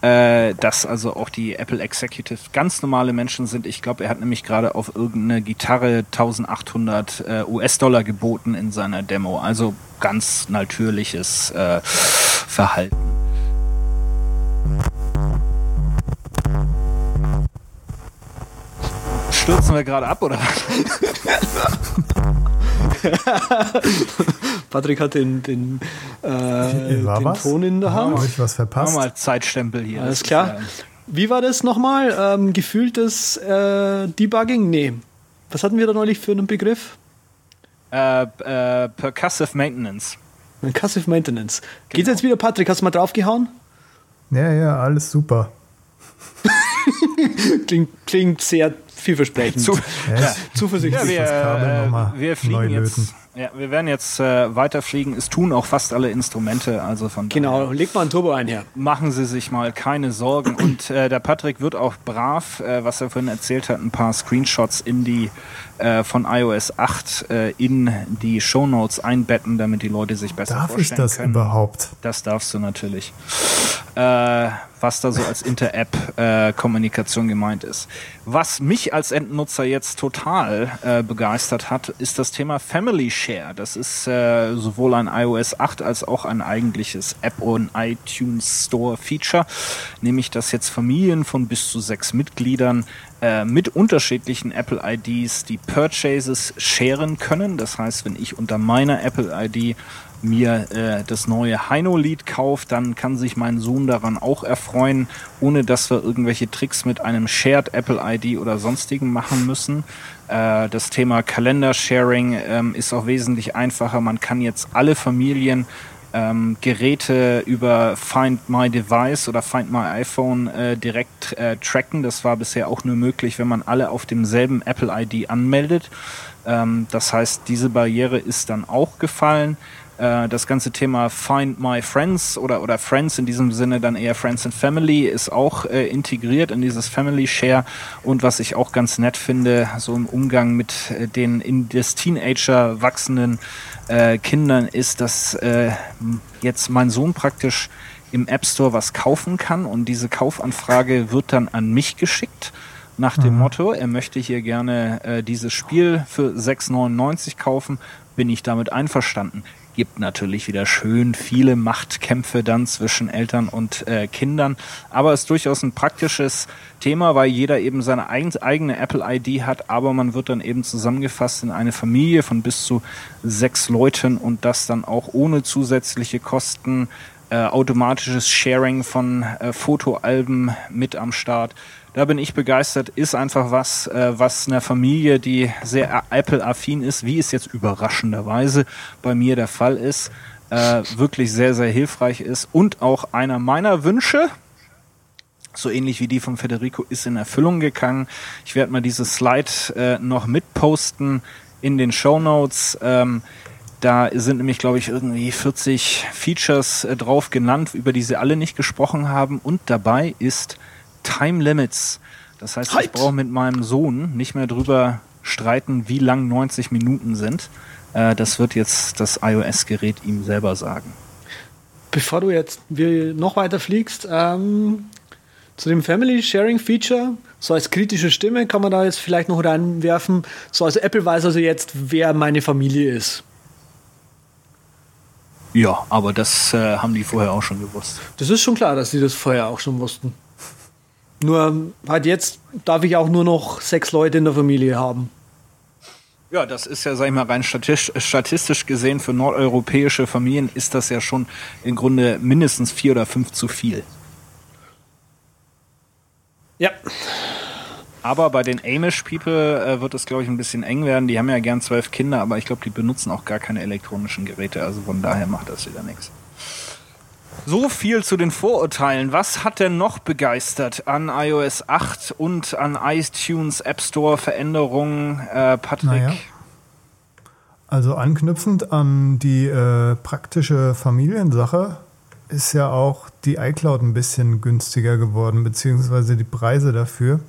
äh, dass also auch die Apple Executive ganz normale Menschen sind. Ich glaube, er hat nämlich gerade auf irgendeine Gitarre 1800 äh, US-Dollar geboten in seiner Demo. Also ganz natürliches äh, Verhalten. Stürzen wir gerade ab, oder was? Patrick hat den, den, äh, War den was? Ton in der Hand. Habe ich was verpasst? Nochmal Zeitstempel hier. Alles klar. Wie war das nochmal? Ähm, gefühltes äh, Debugging? Nee. Was hatten wir da neulich für einen Begriff? Äh, äh, Percussive Maintenance. Passive Maintenance. Geht's Genau. jetzt wieder, Patrick? Hast du mal draufgehauen? Ja, ja, alles super. Klingt, klingt sehr vielversprechend. Zu, Ja, ich- Zuversichtlich. ja, wir, äh, wir fliegen jetzt. Ja, wir werden jetzt äh, weiterfliegen. Es tun auch fast alle Instrumente, also von Genau, daher leg mal ein Turbo ein her. machen Sie sich mal keine Sorgen. Und äh, der Patrick wird auch brav, äh, was er vorhin erzählt hat, ein paar Screenshots in die äh, von iOS 8 äh, in die Shownotes einbetten, damit die Leute sich besser Darf ich vorstellen das können. überhaupt? Das darfst du natürlich. äh, was da so als Inter-App-Kommunikation äh, gemeint ist. Was mich als Endnutzer jetzt total äh, begeistert hat, ist das Thema Family Share. Das ist äh, sowohl ein iOS 8 als auch ein eigentliches App- und iTunes Store-Feature, nämlich dass jetzt Familien von bis zu sechs Mitgliedern äh, mit unterschiedlichen Apple IDs die Purchases sharen können. Das heißt, wenn ich unter meiner Apple ID mir äh, das neue Heino-Lied kauft, dann kann sich mein Sohn daran auch erfreuen, ohne dass wir irgendwelche Tricks mit einem Shared Apple ID oder sonstigen machen müssen. Äh, das Thema Kalender-Sharing ähm, ist auch wesentlich einfacher. Man kann jetzt alle Familien ähm, Geräte über Find My Device oder Find My iPhone äh, direkt äh, tracken. Das war bisher auch nur möglich, wenn man alle auf demselben Apple ID anmeldet. Ähm, das heißt, diese Barriere ist dann auch gefallen. Äh, das ganze Thema Find My Friends oder, oder Friends in diesem Sinne dann eher Friends and Family ist auch äh, integriert in dieses Family Share. Und was ich auch ganz nett finde, so im Umgang mit äh, den in des Teenager wachsenden äh, Kindern, ist, dass äh, jetzt mein Sohn praktisch im App Store was kaufen kann und diese Kaufanfrage wird dann an mich geschickt nach dem mhm. Motto, er möchte hier gerne äh, dieses Spiel für 6,99 kaufen, bin ich damit einverstanden gibt natürlich wieder schön viele Machtkämpfe dann zwischen Eltern und äh, Kindern. Aber es ist durchaus ein praktisches Thema, weil jeder eben seine eigene Apple-ID hat, aber man wird dann eben zusammengefasst in eine Familie von bis zu sechs Leuten und das dann auch ohne zusätzliche Kosten, äh, automatisches Sharing von äh, Fotoalben mit am Start. Da bin ich begeistert. Ist einfach was, äh, was einer Familie, die sehr Apple-affin ist, wie es jetzt überraschenderweise bei mir der Fall ist, äh, wirklich sehr, sehr hilfreich ist. Und auch einer meiner Wünsche, so ähnlich wie die von Federico, ist in Erfüllung gegangen. Ich werde mal dieses Slide äh, noch mitposten in den Show Notes. Ähm, da sind nämlich, glaube ich, irgendwie 40 Features äh, drauf genannt, über die sie alle nicht gesprochen haben. Und dabei ist Time Limits. Das heißt, halt. ich brauche mit meinem Sohn nicht mehr drüber streiten, wie lang 90 Minuten sind. Äh, das wird jetzt das iOS-Gerät ihm selber sagen. Bevor du jetzt noch weiter fliegst, ähm, zu dem Family Sharing Feature, so als kritische Stimme kann man da jetzt vielleicht noch reinwerfen. So, also Apple weiß also jetzt, wer meine Familie ist. Ja, aber das äh, haben die vorher auch schon gewusst. Das ist schon klar, dass die das vorher auch schon wussten. Nur halt jetzt darf ich auch nur noch sechs Leute in der Familie haben. Ja, das ist ja, sag ich mal, rein statistisch gesehen für nordeuropäische Familien ist das ja schon im Grunde mindestens vier oder fünf zu viel. Ja. Aber bei den Amish People äh, wird es, glaube ich, ein bisschen eng werden. Die haben ja gern zwölf Kinder, aber ich glaube, die benutzen auch gar keine elektronischen Geräte. Also von daher macht das wieder nichts. So viel zu den Vorurteilen. Was hat denn noch begeistert an iOS 8 und an iTunes App Store Veränderungen, äh, Patrick? Naja. Also anknüpfend an die äh, praktische Familiensache ist ja auch die iCloud ein bisschen günstiger geworden, beziehungsweise die Preise dafür.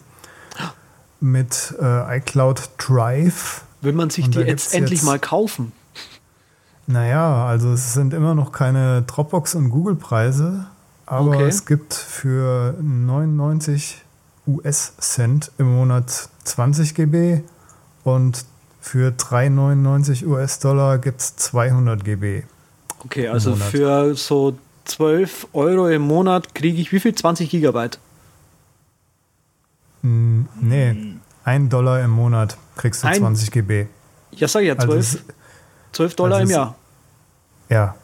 Mit äh, iCloud Drive. Will man sich die jetzt endlich mal kaufen? Naja, also es sind immer noch keine Dropbox- und Google-Preise, aber okay. es gibt für 99 US-Cent im Monat 20 GB und für 3,99 US-Dollar gibt es 200 GB. Okay, also für so 12 Euro im Monat kriege ich wie viel? 20 Gigabyte? Hm, nee, 1 Dollar im Monat kriegst du Ein, 20 GB. Ja, sag ich ja, 12. Also 12 Dollar im Jahr. Ja,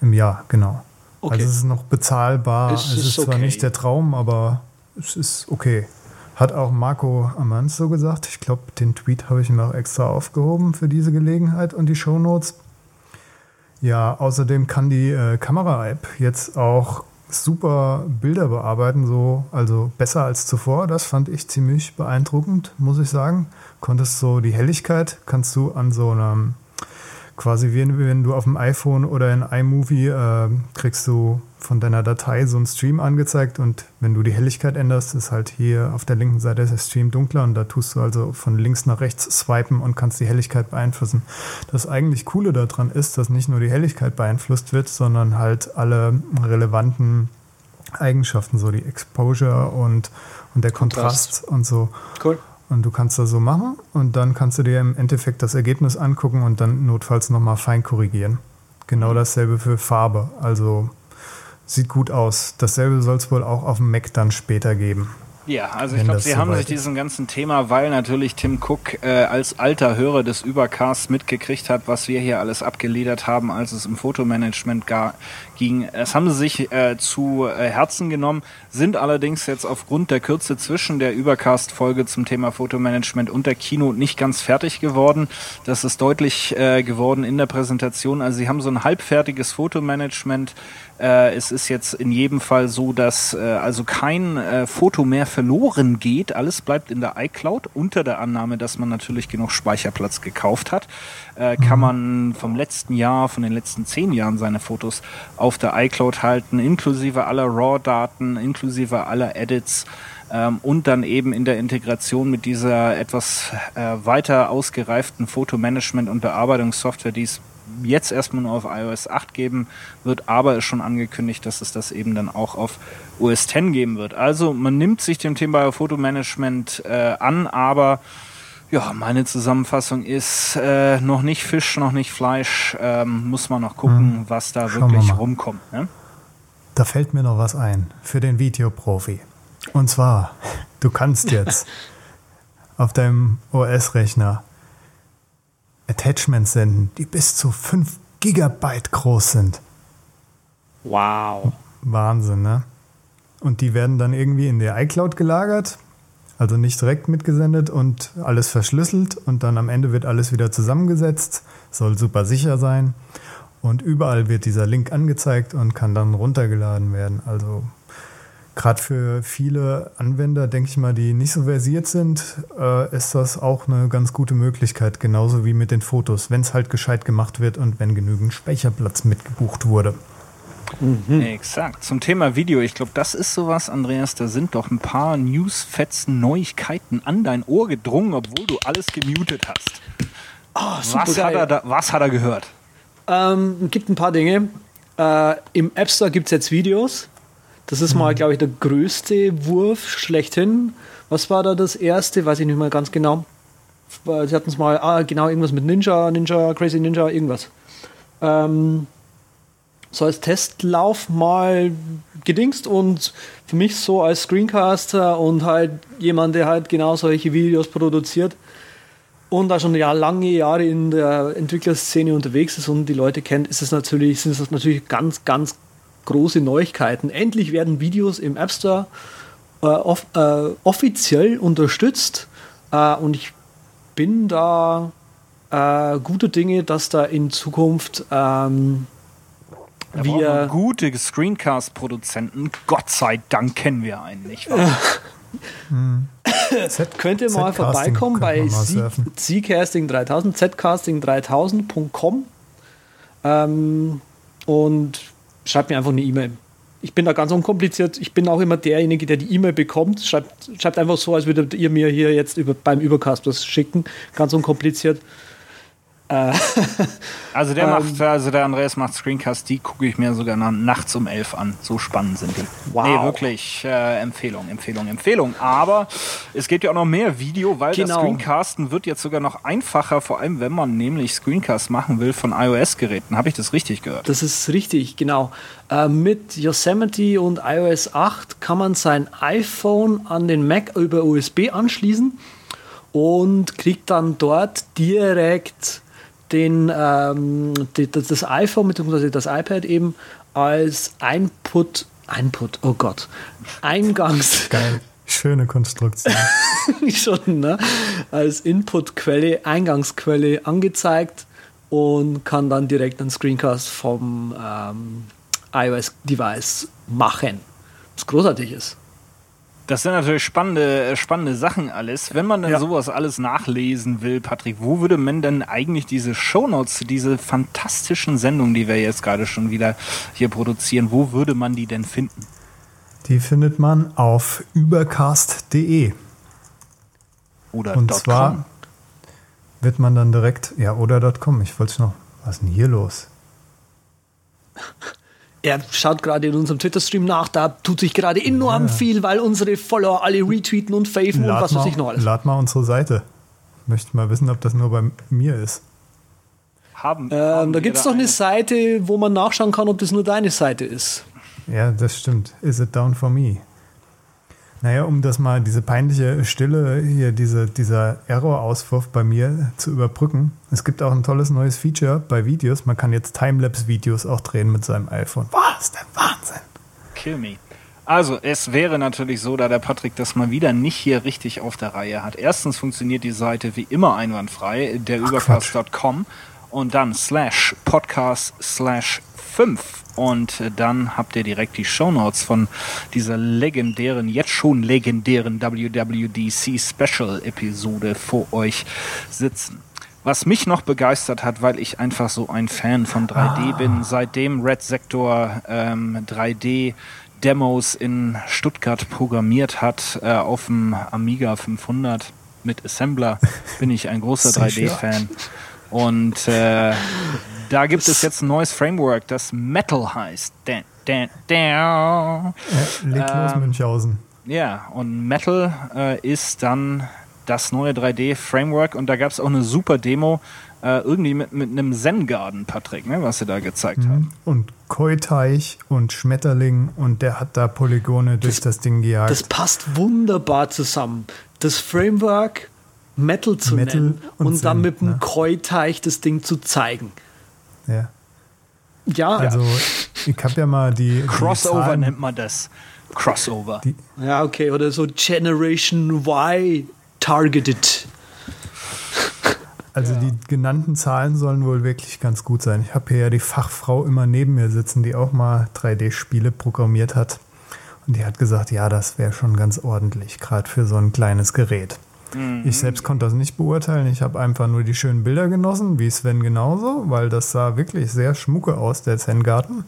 im Jahr, genau. Okay. Also es ist noch bezahlbar. Es, es ist, okay. zwar nicht der Traum, aber es ist okay. Hat auch Marco Amans so gesagt. Ich glaube, den Tweet habe ich mir auch extra aufgehoben für diese Gelegenheit und die Shownotes. Ja, außerdem kann die äh, Kamera-App jetzt auch super Bilder bearbeiten, so, also besser als zuvor. Das fand ich ziemlich beeindruckend, muss ich sagen. Konntest so die Helligkeit, kannst du an so einem quasi wie wenn du auf dem iPhone oder in iMovie äh, kriegst du von deiner Datei so einen Stream angezeigt und wenn du die Helligkeit änderst, ist halt hier auf der linken Seite der Stream dunkler und da tust du also von links nach rechts swipen und kannst die Helligkeit beeinflussen. Das eigentlich Coole daran ist, dass nicht nur die Helligkeit beeinflusst wird, sondern halt alle relevanten Eigenschaften, so die Exposure und, und der Kontrast, Kontrast. und so. Cool. Und du kannst das so machen und dann kannst du dir im Endeffekt das Ergebnis angucken und dann notfalls nochmal fein korrigieren. Genau dasselbe für Farbe. Also sieht gut aus. Dasselbe soll es wohl auch auf dem Mac dann später geben. Ja, also ich glaube, sie haben sich diesem ganzen Thema, weil natürlich Tim Cook äh, als alter Hörer des Übercasts mitgekriegt hat, was wir hier alles abgeledert haben, als es im Fotomanagement ga, ging. Das haben sie sich äh, zu äh, Herzen genommen, sind allerdings jetzt aufgrund der Kürze zwischen der Übercast-Folge zum Thema Fotomanagement und der Kino nicht ganz fertig geworden. Das ist deutlich äh, geworden in der Präsentation. Also sie haben so ein halbfertiges Fotomanagement äh, es ist jetzt in jedem Fall so, dass äh, also kein äh, Foto mehr verloren geht. Alles bleibt in der iCloud unter der Annahme, dass man natürlich genug Speicherplatz gekauft hat. Äh, Kann man vom letzten Jahr, von den letzten zehn Jahren seine Fotos auf der iCloud halten, inklusive aller RAW-Daten, inklusive aller Edits ähm, und dann eben in der Integration mit dieser etwas äh, weiter ausgereiften Fotomanagement- und Bearbeitungssoftware, die es jetzt erstmal nur auf iOS 8 geben wird, aber ist schon angekündigt, dass es das eben dann auch auf OS 10 geben wird. Also man nimmt sich dem Thema Fotomanagement äh, an, aber ja, meine Zusammenfassung ist äh, noch nicht Fisch, noch nicht Fleisch. Ähm, muss man noch gucken, was da Schauen wir wirklich mal. rumkommt. Ne? Da fällt mir noch was ein für den Videoprofi. Und zwar, du kannst jetzt auf deinem OS-Rechner Attachments senden, die bis zu 5 Gigabyte groß sind. Wow. Wahnsinn, ne? Und die werden dann irgendwie in der iCloud gelagert, also nicht direkt mitgesendet und alles verschlüsselt und dann am Ende wird alles wieder zusammengesetzt, soll super sicher sein und überall wird dieser Link angezeigt und kann dann runtergeladen werden. Also gerade für viele Anwender, denke ich mal, die nicht so versiert sind, äh, ist das auch eine ganz gute Möglichkeit, genauso wie mit den Fotos, wenn es halt gescheit gemacht wird und wenn genügend Speicherplatz mitgebucht wurde. Exakt. Zum Thema Video, ich glaube, das ist sowas, Andreas, da sind doch ein paar Newsfetzen, Neuigkeiten an dein Ohr gedrungen, obwohl du alles gemutet hast. Oh, Was hat, er da, was hat er gehört? Ähm, gibt ein paar Dinge. Äh, Im App Store gibt es jetzt Videos. Das ist mal, glaube ich, der größte Wurf schlechthin. Was war da das erste? Weiß ich nicht mehr ganz genau. Sie hatten es mal, ah, genau, irgendwas mit Ninja, Ninja, Crazy Ninja, irgendwas. Ähm, so als Testlauf mal gedingst und für mich so als Screencaster und halt jemand, der halt genau solche Videos produziert, und da schon ja lange Jahre in der Entwicklerszene unterwegs ist und die Leute kennt, ist es natürlich, sind es natürlich ganz, ganz große Neuigkeiten. Endlich werden Videos im App Store äh, off, äh, offiziell unterstützt äh, und ich bin da äh, gute Dinge, dass da in Zukunft ähm, Da wir gute Screencast-Produzenten. Gott sei Dank kennen wir einen, nicht wahr? Z könnt ihr mal vorbeikommen bei. Zcasting 3000, zcasting3000.com ähm, und schreibt mir einfach eine E-Mail. Ich bin da ganz unkompliziert. Ich bin auch immer derjenige, der die E-Mail bekommt. Schreibt, schreibt einfach so, als würdet ihr mir hier jetzt über, beim Übercast was schicken. Ganz unkompliziert. Äh, Also der Ähm. macht, also der Andreas macht Screencast, die gucke ich mir sogar na- nachts um elf an. So spannend sind die. Wow. Nee, wirklich äh, Empfehlung, Empfehlung, Empfehlung. Aber es gibt ja auch noch mehr Video, weil das Genau. Screencasten wird jetzt sogar noch einfacher, vor allem wenn man nämlich Screencast machen will von iOS-Geräten. Habe ich das richtig gehört? Das ist richtig, genau. Äh, mit Yosemite und iOS 8 kann man sein iPhone an den Mac über USB anschließen und kriegt dann dort direkt den, ähm, die, das iPhone bzw. das iPad eben als Input, Input, oh Gott, Eingangs, Geil. Schöne Konstruktion. schon, ne? als Inputquelle, Eingangsquelle angezeigt und kann dann direkt einen Screencast vom ähm, iOS-Device machen. Was großartig ist. Das sind natürlich spannende, spannende Sachen alles. Wenn man dann Ja. sowas alles nachlesen will, Patrick, wo würde man denn eigentlich diese Shownotes, diese fantastischen Sendungen, die wir jetzt gerade schon wieder hier produzieren, wo würde man die denn finden? Die findet man auf übercast.de. Oder Und zwar com? wird man dann direkt, ja, oder .com. Ich wollte noch, was ist denn hier los? er schaut gerade in unserem Twitter-Stream nach, da tut sich gerade enorm Ja. viel, weil unsere Follower alle retweeten und faven und Lad was weiß ich noch alles. lad mal unsere Seite. Möchte mal wissen, ob das nur bei mir ist. Haben, Ähm, haben da gibt es doch eine Seite, wo man nachschauen kann, ob das nur deine Seite ist. Ja, das stimmt. Is it down for me? Naja, um das mal, diese peinliche Stille hier, diese, dieser Error-Auswurf bei mir zu überbrücken. Es gibt auch ein tolles neues Feature bei Videos. Man kann jetzt Timelapse-Videos auch drehen mit seinem iPhone. Was? Der Wahnsinn. Kill me. Also, es wäre natürlich so, da der Patrick das mal wieder nicht hier richtig auf der Reihe hat. Erstens funktioniert die Seite wie immer einwandfrei, der übercast.com und dann slash podcast slash 5 und äh, dann habt ihr direkt die Shownotes von dieser legendären, jetzt schon legendären WWDC Special Episode vor euch sitzen. Was mich noch begeistert hat, weil ich einfach so ein Fan von 3D bin, seitdem Red Sector ähm, 3D Demos in Stuttgart programmiert hat äh, auf dem Amiga 500 mit Assembler, bin ich ein großer Sehr 3D-Fan. Und äh, da gibt es jetzt ein neues Framework, das Metal heißt. Da, da, da. Ja, leg los, Ähm, Münchhausen. Ja, und Metal äh, ist dann das neue 3D-Framework und da gab es auch eine super Demo, äh, irgendwie mit, mit einem Zen-Garden, Patrick, ne, was sie da gezeigt haben. Und Koi-Teich und Schmetterling und der hat da Polygone durch das, Ding gejagt. Das passt wunderbar zusammen. Das Framework Metal zu Metal nennen und und, dann Zen, mit dem ne? Koi-Teich das Ding zu zeigen. Ja. Ja, Also, ich habe ja mal die. die Crossover Zahlen- nennt man das. Crossover. Die, ja, okay. Oder so Generation Y targeted. Also die genannten Zahlen sollen wohl wirklich ganz gut sein. Ich habe hier ja die Fachfrau immer neben mir sitzen, die auch mal 3D-Spiele programmiert hat. Und die hat gesagt, ja, das wäre schon ganz ordentlich, gerade für so ein kleines Gerät. Ich selbst konnte das nicht beurteilen. Ich habe einfach nur die schönen Bilder genossen, wie Sven genauso, weil das sah wirklich sehr schmucke aus, der Zen-Garten.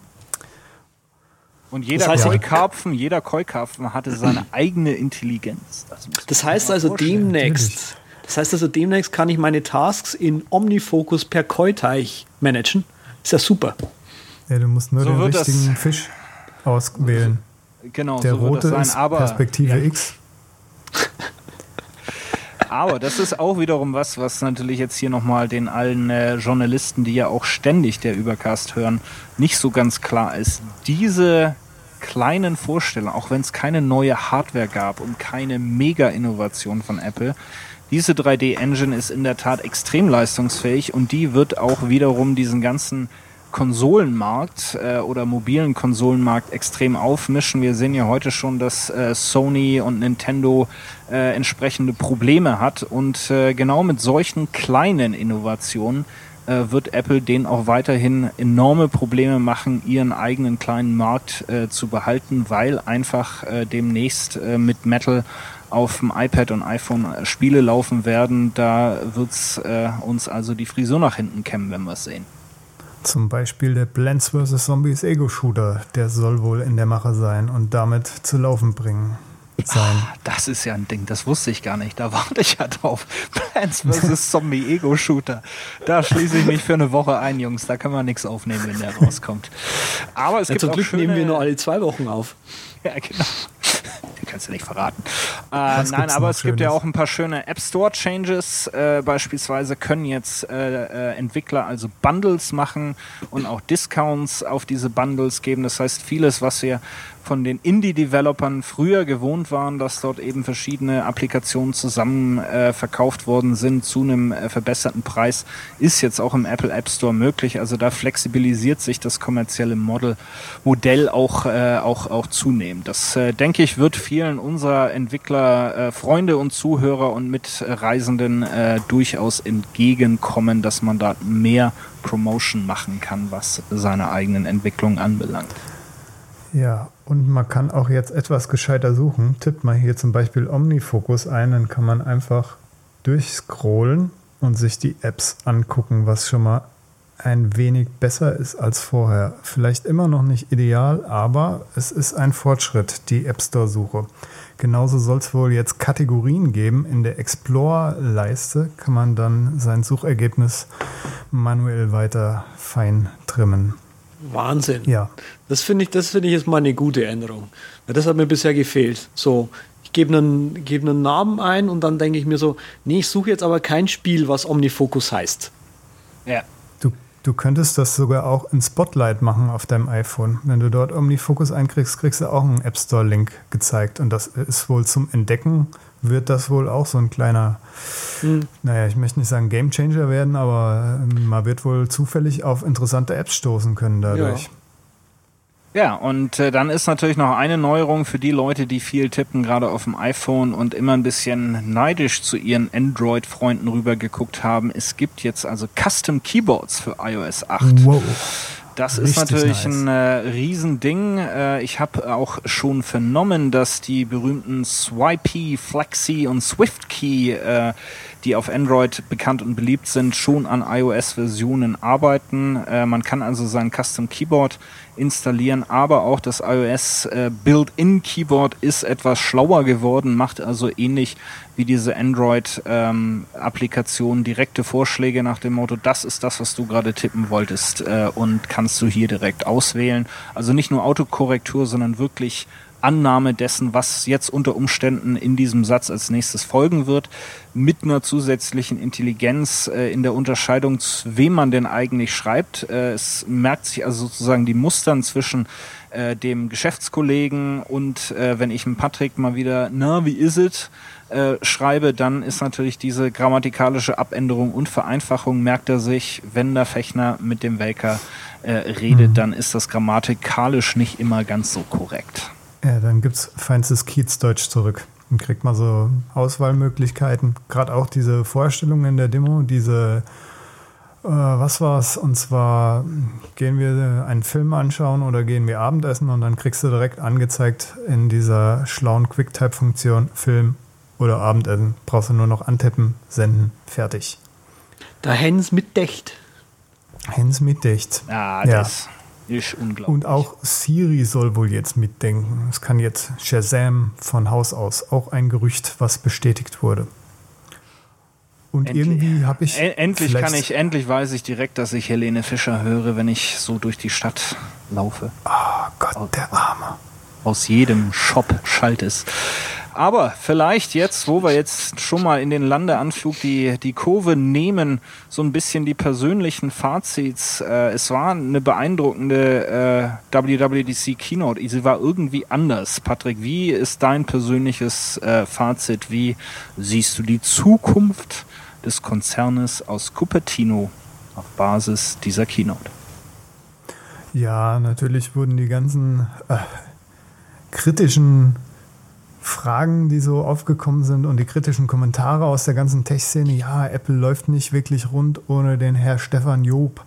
Und jeder Das heißt, Koi-Karpfen, jeder Koi-Karpfen hatte seine eigene Intelligenz. Das, Das heißt also vorstellen. demnächst. Das heißt also demnächst kann ich meine Tasks in Omnifocus per Koi-Teich managen. Ist ja super. Ja, du musst nur So den richtigen Fisch auswählen. Genau, Der so wird rote sein. Aber, Perspektive ja, X. aber das ist auch wiederum was, was natürlich jetzt hier nochmal den allen äh, Journalisten, die ja auch ständig der Übercast hören, nicht so ganz klar ist. Diese kleinen Vorstellungen, auch wenn es keine neue Hardware gab und keine Mega-Innovation von Apple, diese 3D-Engine ist in der Tat extrem leistungsfähig und die wird auch wiederum diesen ganzen Konsolenmarkt äh, oder mobilen Konsolenmarkt extrem aufmischen. Wir sehen ja heute schon, dass äh, Sony und Nintendo äh, entsprechende Probleme hat und äh, genau mit solchen kleinen Innovationen äh, wird Apple denen auch weiterhin enorme Probleme machen, ihren eigenen kleinen Markt äh, zu behalten, weil einfach äh, demnächst äh, mit Metal auf dem iPad und iPhone äh, Spiele laufen werden. Da wird's äh, uns also die Frisur nach hinten kämmen, wenn wir es sehen. Zum Beispiel der Plants vs. Zombies Ego-Shooter, der soll wohl in der Mache sein und damit zu laufen bringen sein. Das ist ja ein Ding, das wusste ich gar nicht. Da warte ich ja drauf. Plants vs. Zombie Ego Shooter. Da schließe ich mich für eine Woche ein, Jungs. Da können wir nichts aufnehmen, wenn der rauskommt. Aber es Ja, gibt zum auch Glück schöne, nehmen wir nur alle zwei Wochen auf. Ja, genau. Den kannst du nicht verraten. Äh, nein, aber es gibt ja auch ein paar schöne App Store Changes. Äh, beispielsweise können jetzt äh, äh, Entwickler also Bundles machen und auch Discounts auf diese Bundles geben. Das heißt, vieles, was wir von den Indie-Developern früher gewohnt waren, dass dort eben verschiedene Applikationen zusammen äh, verkauft worden sind zu einem äh, verbesserten Preis, ist jetzt auch im Apple App Store möglich. Also da flexibilisiert sich das kommerzielle Model, Modell auch, äh, auch, auch zunehmend. Das, äh, denke ich, wird vielen unserer Entwickler, äh, Freunde und Zuhörer und Mitreisenden äh, durchaus entgegenkommen, dass man da mehr Promotion machen kann, was seine eigenen Entwicklungen anbelangt. Ja, und man kann auch jetzt etwas gescheiter suchen. Tippt mal hier zum Beispiel Omnifocus ein, dann kann man einfach durchscrollen und sich die Apps angucken, was schon mal ein wenig besser ist als vorher. Vielleicht immer noch nicht ideal, aber es ist ein Fortschritt, die App Store-Suche. Genauso soll es wohl jetzt Kategorien geben. In der Explore-Leiste kann man dann sein Suchergebnis manuell weiter fein trimmen. Wahnsinn. Ja. Das finde ich, das finde ich ist mal eine gute Änderung. Weil das hat mir bisher gefehlt. So, ich gebe einen, gebe einen Namen ein und dann denke ich mir so, nee, ich suche jetzt aber kein Spiel, was Omnifocus heißt. Ja. Du, du könntest das sogar auch in Spotlight machen auf deinem iPhone. Wenn du dort OmniFocus einkriegst, kriegst du auch einen App Store-Link gezeigt. Und das ist wohl zum Entdecken, wird das wohl auch so ein kleiner, naja, ich möchte nicht sagen Gamechanger werden, aber ähm, man wird wohl zufällig auf interessante Apps stoßen können dadurch. Ja, und äh, dann ist natürlich noch eine Neuerung für die Leute, die viel tippen, gerade auf dem iPhone und immer ein bisschen neidisch zu ihren Android-Freunden rübergeguckt haben. Es gibt jetzt also Custom Keyboards für iOS 8. Wow. Das ist natürlich nice. ein äh, Riesending. Äh, ich habe auch schon vernommen, dass die berühmten Swipey, Flexi und SwiftKey, äh, die auf Android bekannt und beliebt sind, schon an iOS-Versionen arbeiten. Äh, man kann also sein Custom Keyboard installieren, aber auch das iOS äh, Built-in Keyboard ist etwas schlauer geworden, macht also ähnlich wie diese Android-Applikation direkte Vorschläge nach dem Motto, das ist das, was du gerade tippen wolltest äh, und kannst du hier direkt auswählen. Also nicht nur Autokorrektur, sondern wirklich Annahme dessen, was jetzt unter Umständen in diesem Satz als nächstes folgen wird, mit einer zusätzlichen Intelligenz äh, in der Unterscheidung, zu wem man denn eigentlich schreibt. Äh, es merkt sich also sozusagen die Mustern zwischen äh, dem Geschäftskollegen und äh, wenn ich mit Patrick mal wieder, na, wie is it? äh, schreibe, dann ist natürlich diese grammatikalische Abänderung und Vereinfachung, merkt er sich, wenn der Fechner mit dem Welker äh, redet, dann ist das grammatikalisch nicht immer ganz so korrekt. Ja, dann gibt es feinstes Kiezdeutsch zurück. Dann kriegt man so Auswahlmöglichkeiten. Gerade auch diese Vorstellung in der Demo, diese, äh, was war's? Und zwar gehen wir einen Film anschauen oder gehen wir Abendessen und dann kriegst du direkt angezeigt in dieser schlauen Quicktime-Funktion Film oder Abendessen. Brauchst du nur noch antippen, senden, fertig. Da Hens mit Dächt. Hens mitdicht. Ah, Ja. Ist unglaublich. Und auch Siri soll wohl jetzt mitdenken. Es kann jetzt Shazam von Haus aus. Auch ein Gerücht, was bestätigt wurde. Und Endlich. irgendwie habe ich. Endlich kann ich, endlich weiß ich direkt, dass ich Helene Fischer höre, wenn ich so durch die Stadt laufe. Oh Gott, der Arme. Aus jedem Shop schallt es. Aber vielleicht jetzt, wo wir jetzt schon mal in den Landeanflug die, die Kurve nehmen, so ein bisschen die persönlichen Fazits. Äh, es war eine beeindruckende äh, WWDC Keynote. Sie war irgendwie anders. Patrick, wie ist dein persönliches äh, Fazit? Wie siehst du die Zukunft des Konzernes aus Cupertino auf Basis dieser Keynote? Ja, natürlich wurden die ganzen äh, kritischen Fragen, die so aufgekommen sind und die kritischen Kommentare aus der ganzen Tech-Szene, ja, Apple läuft nicht wirklich rund ohne den Herr Stefan Job,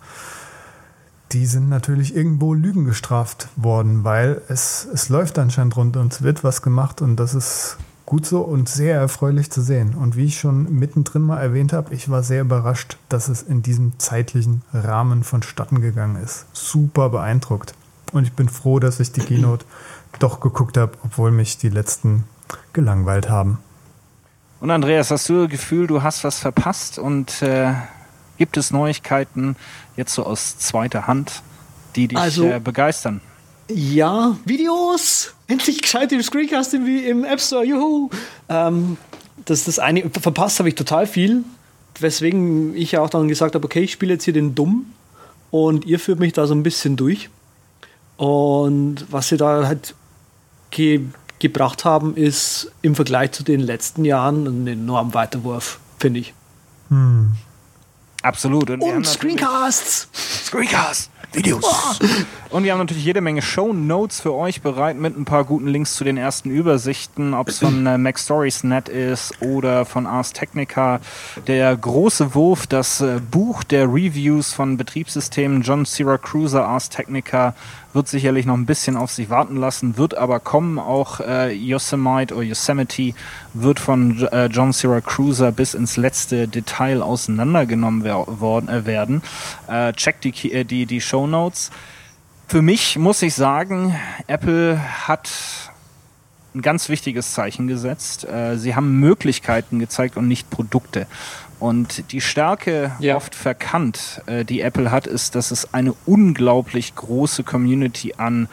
die sind natürlich irgendwo Lügen gestraft worden, weil es, es läuft anscheinend rund und es wird was gemacht und das ist gut so und sehr erfreulich zu sehen. Und wie ich schon mittendrin mal erwähnt habe, ich war sehr überrascht, dass es in diesem zeitlichen Rahmen vonstatten gegangen ist. Super beeindruckt. Und ich bin froh, dass ich die Keynote doch geguckt habe, obwohl mich die letzten gelangweilt haben. Und Andreas, hast du das Gefühl, du hast was verpasst und äh, gibt es Neuigkeiten jetzt so aus zweiter Hand, die dich Also- äh, begeistern? Ja, Videos! Endlich gescheite Screencasting wie im App Store, juhu! Ähm, das ist das eine. Verpasst habe ich total viel, weswegen ich ja auch dann gesagt habe, okay, ich spiele jetzt hier den Dumm und ihr führt mich da so ein bisschen durch. Und was sie da halt ge gebracht haben, ist im Vergleich zu den letzten Jahren ein enorm Weiterwurf, finde ich. Absolut. Und, wir haben Und natürlich- Screencasts! Screencast, Videos. Und wir haben natürlich jede Menge Show Notes für euch bereit mit ein paar guten Links zu den ersten Übersichten, ob es von äh, Mac Stories Net ist oder von Ars Technica. Der große Wurf, das äh, Buch der Reviews von Betriebssystemen John Syracuse Ars Technica wird sicherlich noch ein bisschen auf sich warten lassen, wird aber kommen. Auch äh, Yosemite oder Yosemite wird von äh, John Syracuse bis ins letzte Detail auseinandergenommen wer worden, äh, werden. Äh, checkt die, äh, die, die Show Notes. Für mich muss ich sagen, Apple hat ein ganz wichtiges Zeichen gesetzt. Äh, sie haben Möglichkeiten gezeigt und nicht Produkte. Und die Stärke Ja. oft verkannt, äh, die Apple hat, ist, dass es eine unglaublich große Community an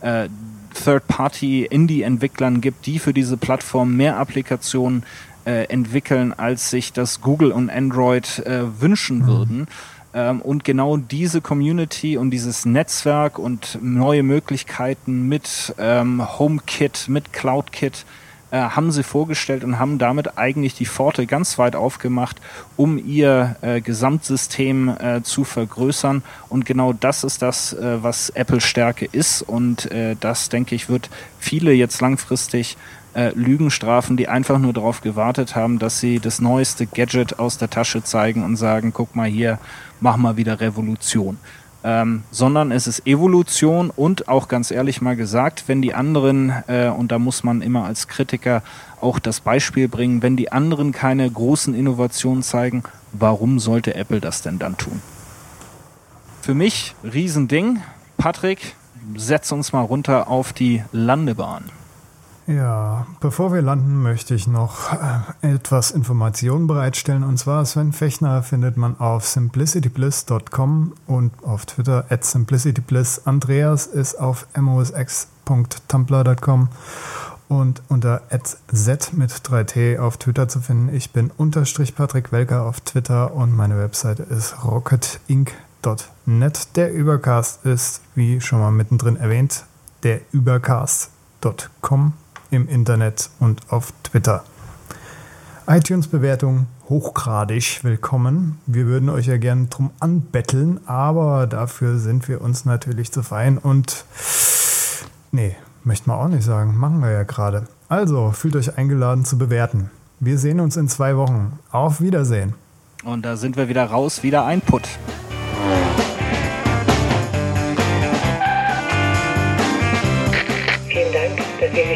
äh, Third-Party-Indie-Entwicklern gibt, die für diese Plattform mehr Applikationen äh, entwickeln, als sich das Google und Android äh, wünschen würden. Ähm, und genau diese Community und dieses Netzwerk und neue Möglichkeiten mit ähm, HomeKit, mit CloudKit, äh, haben sie vorgestellt und haben damit eigentlich die Pforte ganz weit aufgemacht, um ihr äh, Gesamtsystem äh, zu vergrößern. Und genau das ist das, äh, was Apple Stärke ist. Und äh, das, denke ich, wird viele jetzt langfristig äh, Lügen strafen, die einfach nur darauf gewartet haben, dass sie das neueste Gadget aus der Tasche zeigen und sagen, guck mal hier, mach mal wieder Revolution ähm, sondern es ist Evolution und auch ganz ehrlich mal gesagt, wenn die anderen, äh, und da muss man immer als Kritiker auch das Beispiel bringen, wenn die anderen keine großen Innovationen zeigen, warum sollte Apple das denn dann tun? Für mich Riesending. Patrick, setz uns mal runter auf die Landebahn. Ja, bevor wir landen, möchte ich noch äh, etwas Informationen bereitstellen. Und zwar Sven Fechner findet man auf simplicitybliss.com und auf Twitter at simplicitybliss. Andreas ist auf mosx.tumblr.com und unter z mit 3t auf Twitter zu finden. Ich bin unterstrich Patrick Welker auf Twitter und meine Webseite ist rocketinc.net. Der Übercast ist, wie schon mal mittendrin erwähnt, der Übercast.com im Internet und auf Twitter. iTunes-Bewertung hochgradig willkommen. Wir würden euch ja gern drum anbetteln, aber dafür sind wir uns natürlich zu fein und nee, möchten wir auch nicht sagen. Machen wir ja gerade. Also, fühlt euch eingeladen zu bewerten. Wir sehen uns in zwei Wochen. Auf Wiedersehen. Und da sind wir wieder raus, wieder ein